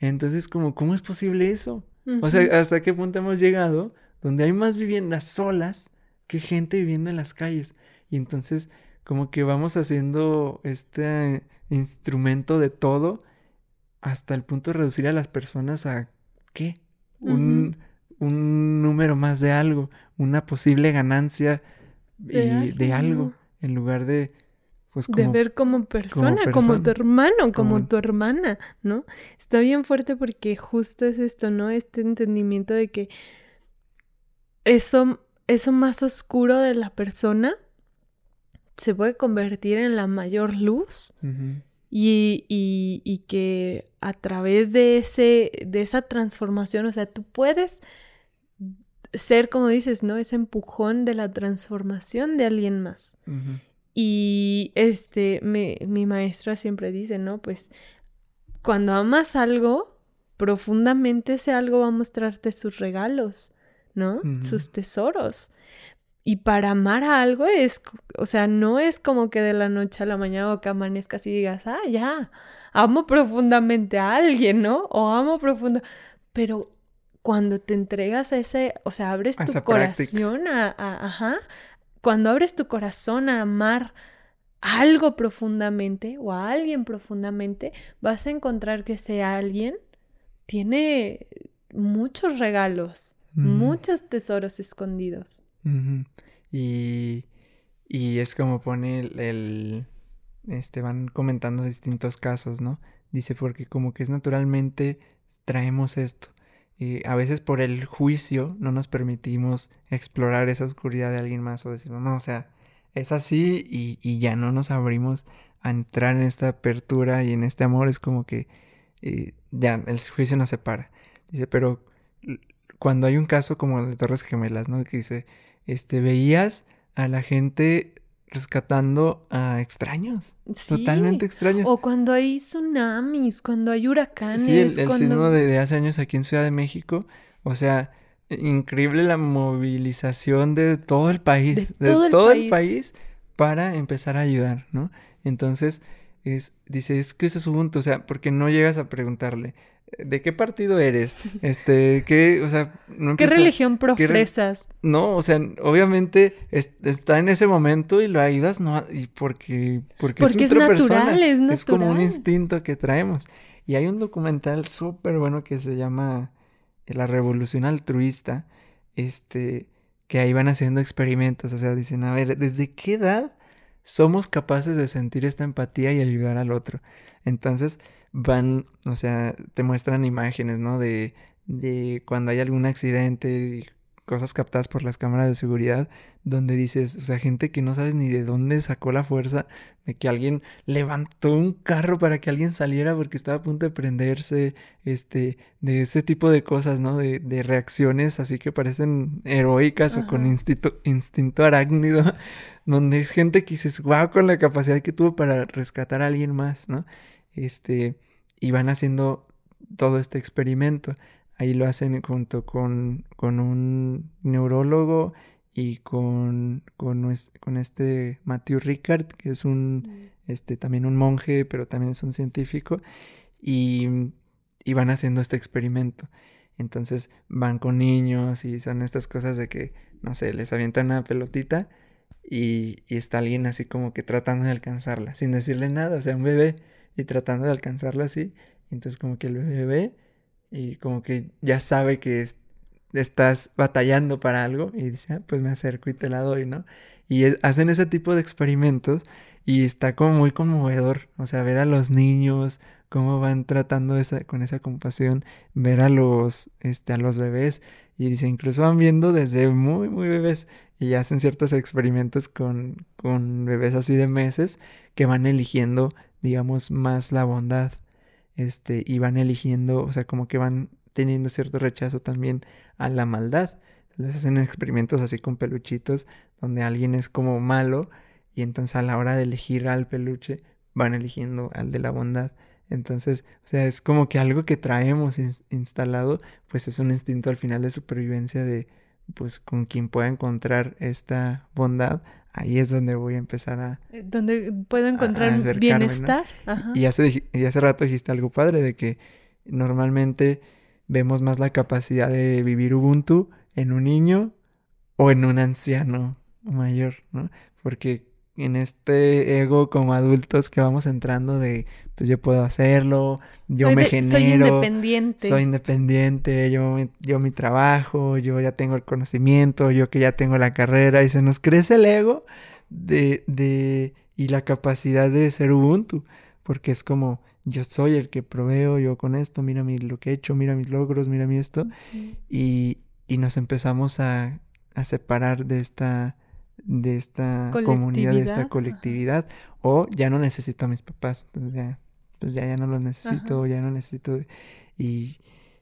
Entonces, como, ¿cómo es posible eso? O sea, ¿hasta qué punto hemos llegado donde hay más viviendas solas que gente viviendo en las calles? Y entonces como que vamos haciendo este instrumento de todo hasta el punto de reducir a las personas a ¿qué? un, un, número más de algo, una posible ganancia de, algo. en lugar de pues de ver como persona, como, tu hermano, como, tu hermana, ¿no? Está bien fuerte porque justo es esto, ¿no? Este entendimiento de que eso, eso más oscuro de la persona se puede convertir en la mayor luz y, y, que a través de, ese, de esa transformación, o sea, tú puedes ser, como dices, ¿no? Ese empujón de la transformación de alguien más. Y este, mi maestra siempre dice, ¿no? Pues cuando amas algo, profundamente ese algo va a mostrarte sus regalos, ¿no? Sus tesoros. Y para amar a algo es, o sea, no es como que de la noche a la mañana o que amanezcas y digas, ah, ya, amo profundamente a alguien, ¿no? O amo profundo. Pero cuando te entregas a ese, o sea, abres tu corazón a, ajá, cuando abres tu corazón a amar algo profundamente o a alguien profundamente, vas a encontrar que ese alguien tiene muchos regalos muchos tesoros escondidos. Y, y, es como pone el, este, van comentando distintos casos, ¿no? Dice, porque como que es naturalmente traemos esto. y a veces por el juicio no nos permitimos explorar esa oscuridad de alguien más o decimos, no, o sea, es así y, y ya no nos abrimos a entrar en esta apertura y en este amor. Es como que eh, ya el juicio nos separa. Dice, pero cuando hay un caso como el de Torres Gemelas, ¿no? Que dice, este, veías a la gente rescatando a extraños. Totalmente extraños. O cuando hay tsunamis, cuando hay huracanes. Sí, el, sismo de, hace años aquí en Ciudad de México. O sea, increíble la movilización de todo el país. De, todo, el, país. para empezar a ayudar, ¿no? Entonces, es, dice, es que eso es Ubuntu, o sea, porque no llegas a preguntarle, ¿de qué partido eres? Este, ¿qué, o sea, no ¿Qué religión profesas? no, o sea, obviamente está en ese momento y lo ayudas, no, y porque, porque, es, otra natural, persona. Es, natural. es como un instinto que traemos. Y hay un documental súper bueno que se llama La Revolución Altruista, este, que ahí van haciendo experimentos, o sea, dicen, a ver, ¿desde qué edad somos capaces de sentir esta empatía y ayudar al otro. Entonces van, o sea, te muestran imágenes, ¿no? De, de cuando hay algún accidente, cosas captadas por las cámaras de seguridad, donde dices, o sea, gente que no sabes ni de dónde sacó la fuerza de que alguien levantó un carro para que alguien saliera porque estaba a punto de prenderse, este, de ese tipo de cosas, ¿no? De, de reacciones así que parecen heroicas o con instinto, instinto arácnido, donde es gente que dices, wow, con la capacidad que tuvo para rescatar a alguien más, ¿no? Este, y van haciendo todo este experimento. Ahí lo hacen junto con, con un neurólogo y con, con, con, este Matthew Ricard, que es un, mm. este, también un monje, pero también es un científico, y, y, van haciendo este experimento. Entonces van con niños y son estas cosas de que, no sé, les avientan una pelotita y, y está alguien así como que tratando de alcanzarla, sin decirle nada, o sea, un bebé, y tratando de alcanzarla así. Entonces como que el bebé y como que ya sabe que es, estás batallando para algo y dice, ah, pues me acerco y te la doy, ¿no? Y hacen ese tipo de experimentos y está como muy conmovedor, o sea, ver a los niños, cómo van tratando esa, con esa compasión, ver a los, este, a los bebés y dice, incluso van viendo desde muy, muy bebés y hacen ciertos experimentos con, con bebés así de meses que van eligiendo, digamos, más la bondad, este, y van eligiendo, o sea, como que van teniendo cierto rechazo también a la maldad. Les hacen experimentos así con peluchitos donde alguien es como malo y entonces a la hora de elegir al peluche van eligiendo al de la bondad. Entonces, o sea, es como que algo que traemos instalado, pues es un instinto al final de supervivencia de, pues con quien pueda encontrar esta bondad, ahí es donde voy a empezar a... Eh, donde puedo encontrar bienestar. Y, hace, y hace rato dijiste algo padre de que normalmente vemos más la capacidad de vivir Ubuntu en un niño o en un anciano mayor, ¿no? Porque en este ego como adultos que vamos entrando de pues yo puedo hacerlo, yo me genero. Soy independiente. Soy independiente, yo, yo mi trabajo, yo ya tengo el conocimiento, yo que ya tengo la carrera y se nos crece el ego de, de y la capacidad de ser Ubuntu, porque es como yo soy el que proveo, yo con esto, mira mi, lo que he hecho, mira mis logros, mira mi esto, y, y nos empezamos a, a separar de esta de esta comunidad, de esta colectividad, o ya no necesito a mis papás, entonces ya, pues ya, ya no los necesito, ya no necesito, y,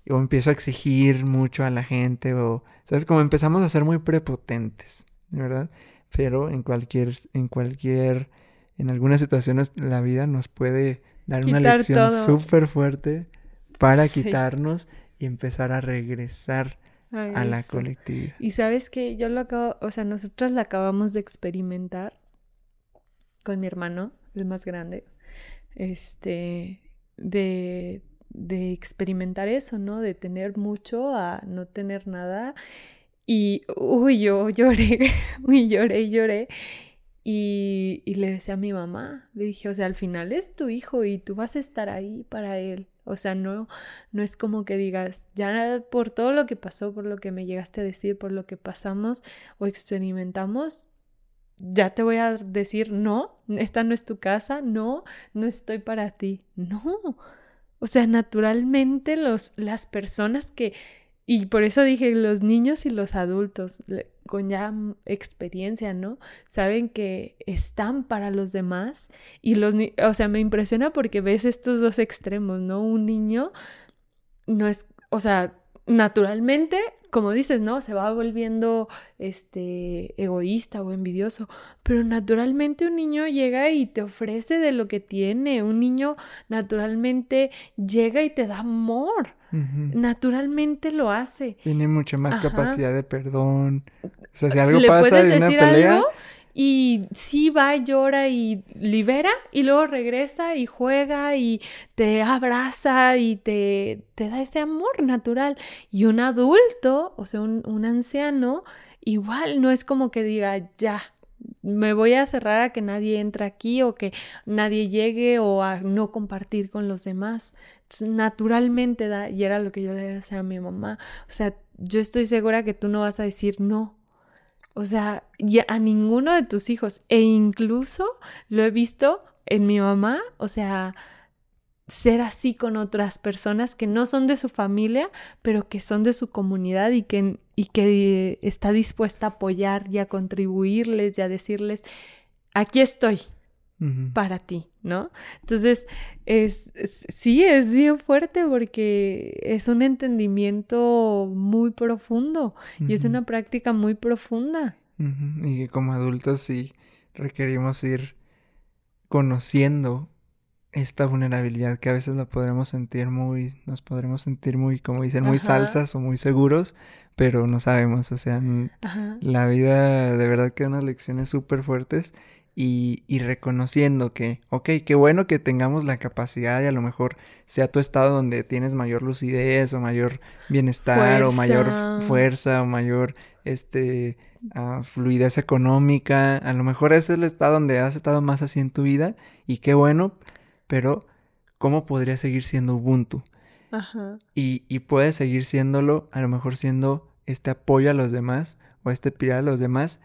o empiezo a exigir mucho a la gente, o, ¿sabes? Como empezamos a ser muy prepotentes, ¿verdad? Pero en cualquier, en cualquier, en algunas situaciones la vida nos puede dar una lección súper fuerte para quitarnos y empezar a regresar a la colectividad. Y sabes que yo lo acabo, o sea, nosotros la acabamos de experimentar con mi hermano, el más grande, este, de, de experimentar eso, ¿no? De tener mucho a no tener nada. Y, uy, yo lloré, uy, lloré, lloré. Y, y le decía a mi mamá, le dije, o sea, al final es tu hijo y tú vas a estar ahí para él. O sea, no, no es como que digas, ya por todo lo que pasó, por lo que me llegaste a decir, por lo que pasamos o experimentamos, ya te voy a decir, no, esta no es tu casa, no, no estoy para ti. No. O sea, naturalmente los, las personas que, y por eso dije los niños y los adultos, con ya experiencia, ¿no? Saben que están para los demás y los, o sea, me impresiona porque ves estos dos extremos, ¿no? Un niño no es, o sea, naturalmente como dices, ¿no? Se va volviendo este egoísta o envidioso, pero naturalmente un niño llega y te ofrece de lo que tiene, un niño naturalmente llega y te da amor. Naturalmente lo hace. Tiene mucha más capacidad de perdón. O sea, si algo pasa en una pelea, y sí va, llora y libera y luego regresa y juega y te abraza y te, te da ese amor natural. Y un adulto, o sea, un, un anciano, igual no es como que diga, ya, me voy a cerrar a que nadie entre aquí o que nadie llegue o a no compartir con los demás. naturalmente da, y era lo que yo le decía a mi mamá, o sea, yo estoy segura que tú no vas a decir no, o sea, a ninguno de tus hijos. E incluso lo he visto en mi mamá, o sea, ser así con otras personas que no son de su familia, pero que son de su comunidad y que, y que está dispuesta a apoyar y a contribuirles y a decirles, aquí estoy para ti, ¿no? Entonces, es, sí, es bien fuerte porque es un entendimiento muy profundo y es una práctica muy profunda. Y como adultos sí requerimos ir conociendo esta vulnerabilidad que a veces la podremos sentir muy, nos podremos sentir muy, como dicen, muy salsas o muy seguros, pero no sabemos, o sea, la vida de verdad que da unas lecciones súper fuertes y, reconociendo que, ok, qué bueno que tengamos la capacidad y a lo mejor sea tu estado donde tienes mayor lucidez o mayor bienestar o mayor fuerza o mayor este ah, fluidez económica, a lo mejor ese es el estado donde has estado más así en tu vida y qué bueno, pero ¿cómo podría seguir siendo Ubuntu? Ajá. Y, y puede seguir siéndolo, a lo mejor siendo este apoyo a los demás o este pilar a los demás,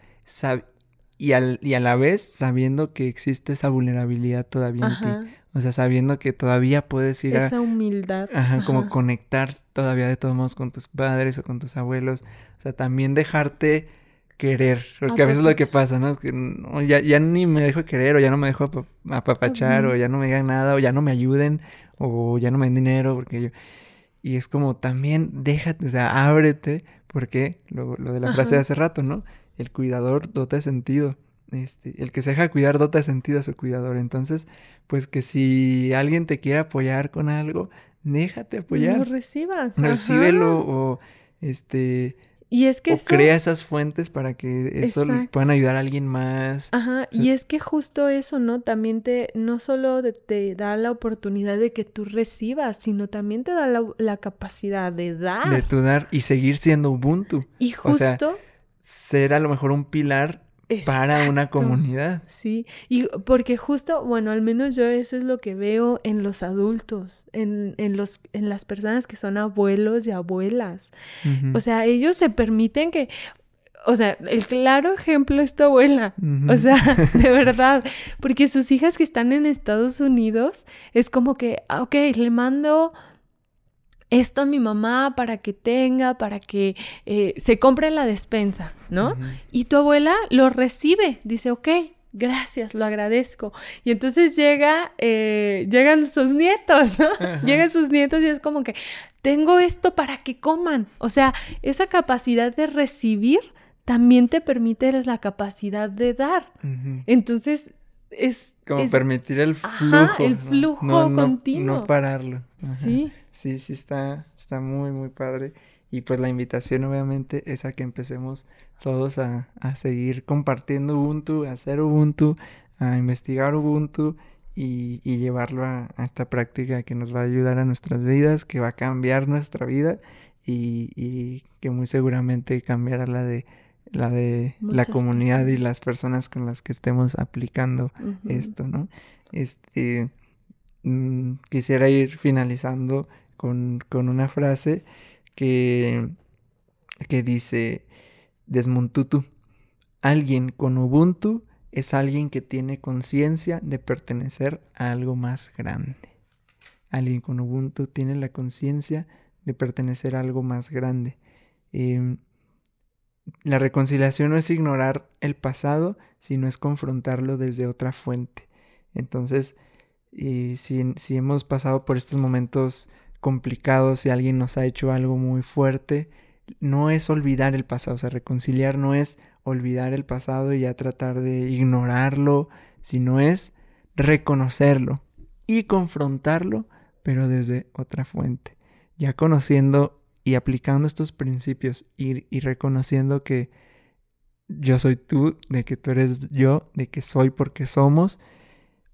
y, al, y a la vez sabiendo que existe esa vulnerabilidad todavía en ti. O sea, sabiendo que todavía puedes ir a... Esa humildad. Ajá, como conectar todavía de todos modos con tus padres o con tus abuelos. O sea, también dejarte querer. Porque a veces lo que pasa, ¿no? Es que ya, ya, ni me dejo querer o ya no me dejo apapachar o ya no me digan nada o ya no me ayuden o ya no me den dinero porque yo... Y es como también déjate, o sea, ábrete porque lo, lo de la frase de hace rato, ¿no? el cuidador dota de sentido. Este, el que se deja cuidar dota de sentido a su cuidador. Entonces, pues que si alguien te quiere apoyar con algo, déjate apoyar. Lo recibas. Recíbelo o este y es que o crea esas fuentes para que eso puedan ayudar a alguien más. Ajá, y es que justo eso, ¿no? También te, no solo te da la oportunidad de que tú recibas, sino también te da la, capacidad de dar. De tu dar y seguir siendo Ubuntu. Y justo ser a lo mejor un pilar para una comunidad. Sí, y porque justo, bueno, al menos yo eso es lo que veo en los adultos, en, en los, en las personas que son abuelos y abuelas. O sea, ellos se permiten que, o sea, el claro ejemplo es tu abuela. O sea, de verdad. Porque sus hijas que están en Estados Unidos es como que, ah, ok, le mando esto a mi mamá para que tenga, para que eh, se compre la despensa, ¿no? Y tu abuela lo recibe, dice, ok, gracias, lo agradezco. Y entonces llega, eh, llegan sus nietos, ¿no? Llegan sus nietos y es como que, tengo esto para que coman. O sea, esa capacidad de recibir también te permite la capacidad de dar. Entonces, es... Como permitir el flujo. el flujo continuo. No, pararlo. Sí. Sí, sí, está, está muy, muy padre. Y pues la invitación obviamente es a que empecemos todos a, a seguir compartiendo Ubuntu, a hacer Ubuntu, a investigar Ubuntu y, y llevarlo a, esta práctica que nos va a ayudar a nuestras vidas, que va a cambiar nuestra vida y, y que muy seguramente cambiará la de la de la comunidad y las personas con las que estemos aplicando esto, ¿no? Este mm, quisiera ir finalizando con, una frase que, que dice Desmontutu. Alguien con Ubuntu es alguien que tiene conciencia de pertenecer a algo más grande. Alguien con Ubuntu tiene la conciencia de pertenecer a algo más grande. Em, la reconciliación no es ignorar el pasado, sino es confrontarlo desde otra fuente. Entonces, si, si, hemos pasado por estos momentos si alguien nos ha hecho algo muy fuerte, no es olvidar el pasado, o sea, reconciliar no es olvidar el pasado y ya tratar de ignorarlo, sino es reconocerlo y confrontarlo, pero desde otra fuente. Ya conociendo y aplicando estos principios y, y reconociendo que yo soy tú, de que tú eres yo, de que soy porque somos,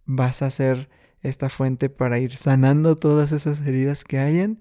vas a ser esta fuente para ir sanando todas esas heridas que hayan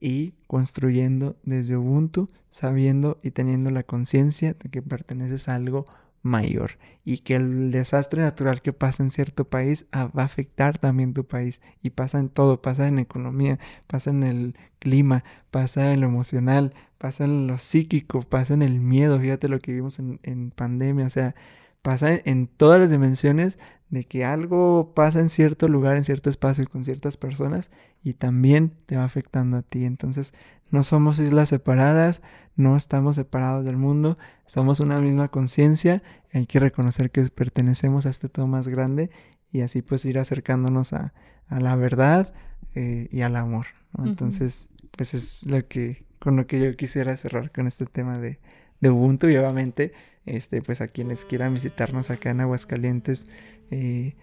y construyendo desde Ubuntu, sabiendo y teniendo la conciencia de que perteneces a algo mayor y que el desastre natural que pasa en cierto país ah, va a afectar también tu país y pasa en todo, pasa en economía, pasa en el clima, pasa en lo emocional, pasa en lo psíquico, pasa en el miedo, fíjate lo que vimos en, en pandemia, o sea, pasa en todas las dimensiones de que algo pasa en cierto lugar, en cierto espacio y con ciertas personas y también te va afectando a ti. Entonces, no somos islas separadas, no estamos separados del mundo, somos una misma conciencia, hay que reconocer que pertenecemos a este todo más grande y así pues ir acercándonos a, la verdad eh, y al amor. Entonces, pues es lo que con lo que yo quisiera cerrar con este tema de, de Ubuntu y obviamente este pues a quienes quieran visitarnos acá en Aguascalientes eh,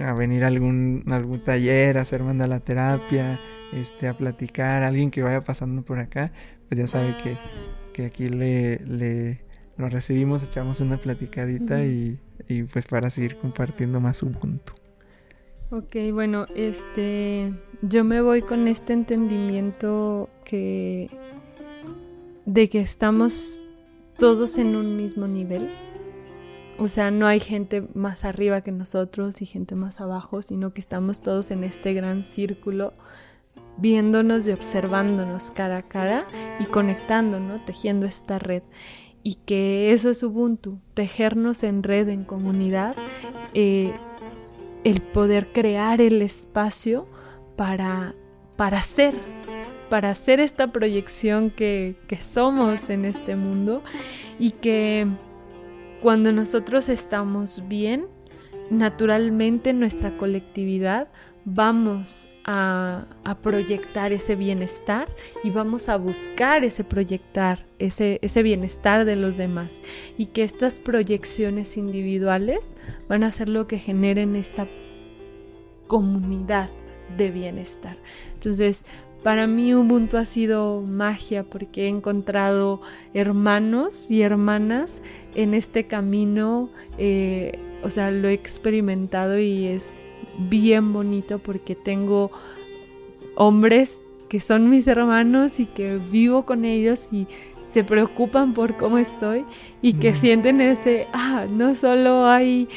a venir a algún, algún taller, a hacer mandalaterapia, este, a platicar, alguien que vaya pasando por acá, pues ya sabe que, que aquí le, le lo recibimos, echamos una platicadita y, y, pues para seguir compartiendo más Ubuntu. Ok, bueno, este, yo me voy con este entendimiento que de que estamos todos en un mismo nivel o sea, no hay gente más arriba que nosotros y gente más abajo, sino que estamos todos en este gran círculo viéndonos y observándonos cara a cara y conectándonos, tejiendo esta red. Y que eso es Ubuntu, tejernos en red, en comunidad, eh, el poder crear el espacio para, para para hacer esta proyección que, que somos en este mundo y que cuando nosotros estamos bien, naturalmente nuestra colectividad vamos a, proyectar ese bienestar y vamos a buscar ese proyectar, ese, ese bienestar de los demás. Y que estas proyecciones individuales van a ser lo que generen esta comunidad de bienestar. Entonces, para mí Ubuntu ha sido magia porque he encontrado hermanos y hermanas en este camino, eh, o sea, lo he experimentado y es bien bonito porque tengo hombres que son mis hermanos y que vivo con ellos y se preocupan por cómo estoy y que sienten ese, ah, no solo hay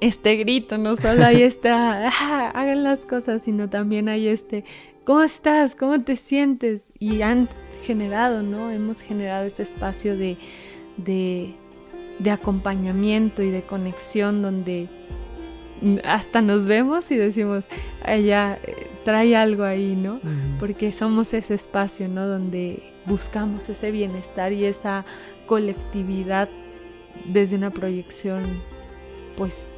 este grito, no solo hay esta, ah, hagan las cosas, sino también hay este, ¿cómo estás? ¿Cómo te sientes? Y han generado, ¿no? Hemos generado este espacio de, de, acompañamiento y de conexión donde hasta nos vemos y decimos, ella eh, trae algo ahí, ¿no? Porque somos ese espacio, ¿no? Donde buscamos ese bienestar y esa colectividad desde una proyección, pues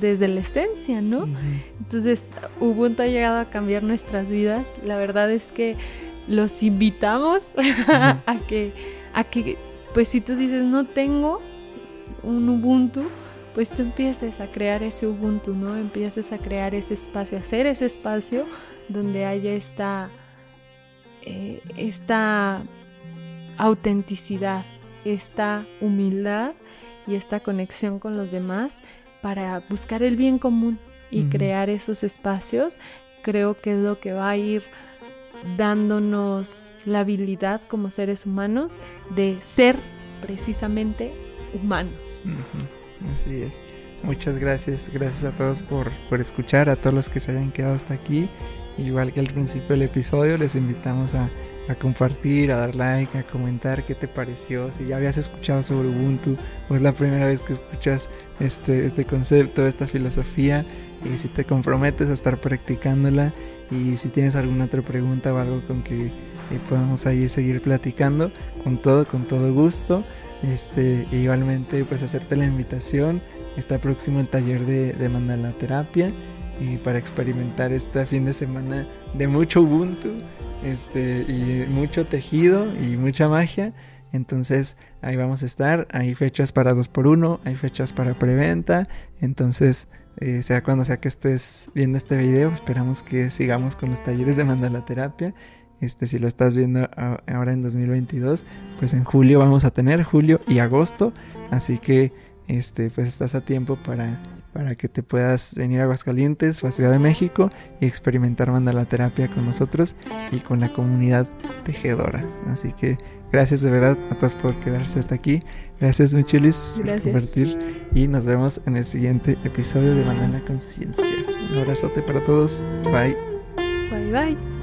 desde la esencia, ¿no? Entonces, Ubuntu ha llegado a cambiar nuestras vidas. La verdad es que los invitamos a que, a que, pues si tú dices, no tengo un Ubuntu, pues tú empieces a crear ese Ubuntu, ¿no? Empieces a crear ese espacio, hacer ese espacio donde haya esta, eh, esta autenticidad, esta humildad y esta conexión con los demás para buscar el bien común y crear esos espacios, creo que es lo que va a ir dándonos la habilidad como seres humanos de ser precisamente humanos. Así es. muchas gracias. Gracias a todos por, por escuchar, a todos los que se hayan quedado hasta aquí. Igual que al principio del episodio, les invitamos a, a compartir, a dar like, a comentar qué te pareció, si ya habías escuchado sobre Ubuntu o es la primera vez que escuchas este, este concepto, esta filosofía, y si te comprometes a estar practicándola y si tienes alguna otra pregunta o algo con que eh, podamos ahí seguir platicando, con todo, con todo gusto. Este, igualmente pues hacerte la invitación, está próximo el taller de, de mandala terapia y para experimentar este fin de semana de mucho Ubuntu este, y mucho tejido y mucha magia. Entonces ahí vamos a estar. Hay fechas para 2x1, hay fechas para preventa. Entonces, eh, sea cuando sea que estés viendo este video, esperamos que sigamos con los talleres de mandala terapia. Este, si lo estás viendo ahora en 2022, pues en julio vamos a tener julio y agosto. Así que este, pues estás a tiempo para para que te puedas venir a Aguascalientes o a Ciudad de México y experimentar mandala terapia con nosotros y con la comunidad tejedora. Así que gracias de verdad a todos por quedarse hasta aquí. Gracias Michelis por compartir y nos vemos en el siguiente episodio de Mandala Conciencia. Un abrazote para todos. Bye. Bye bye.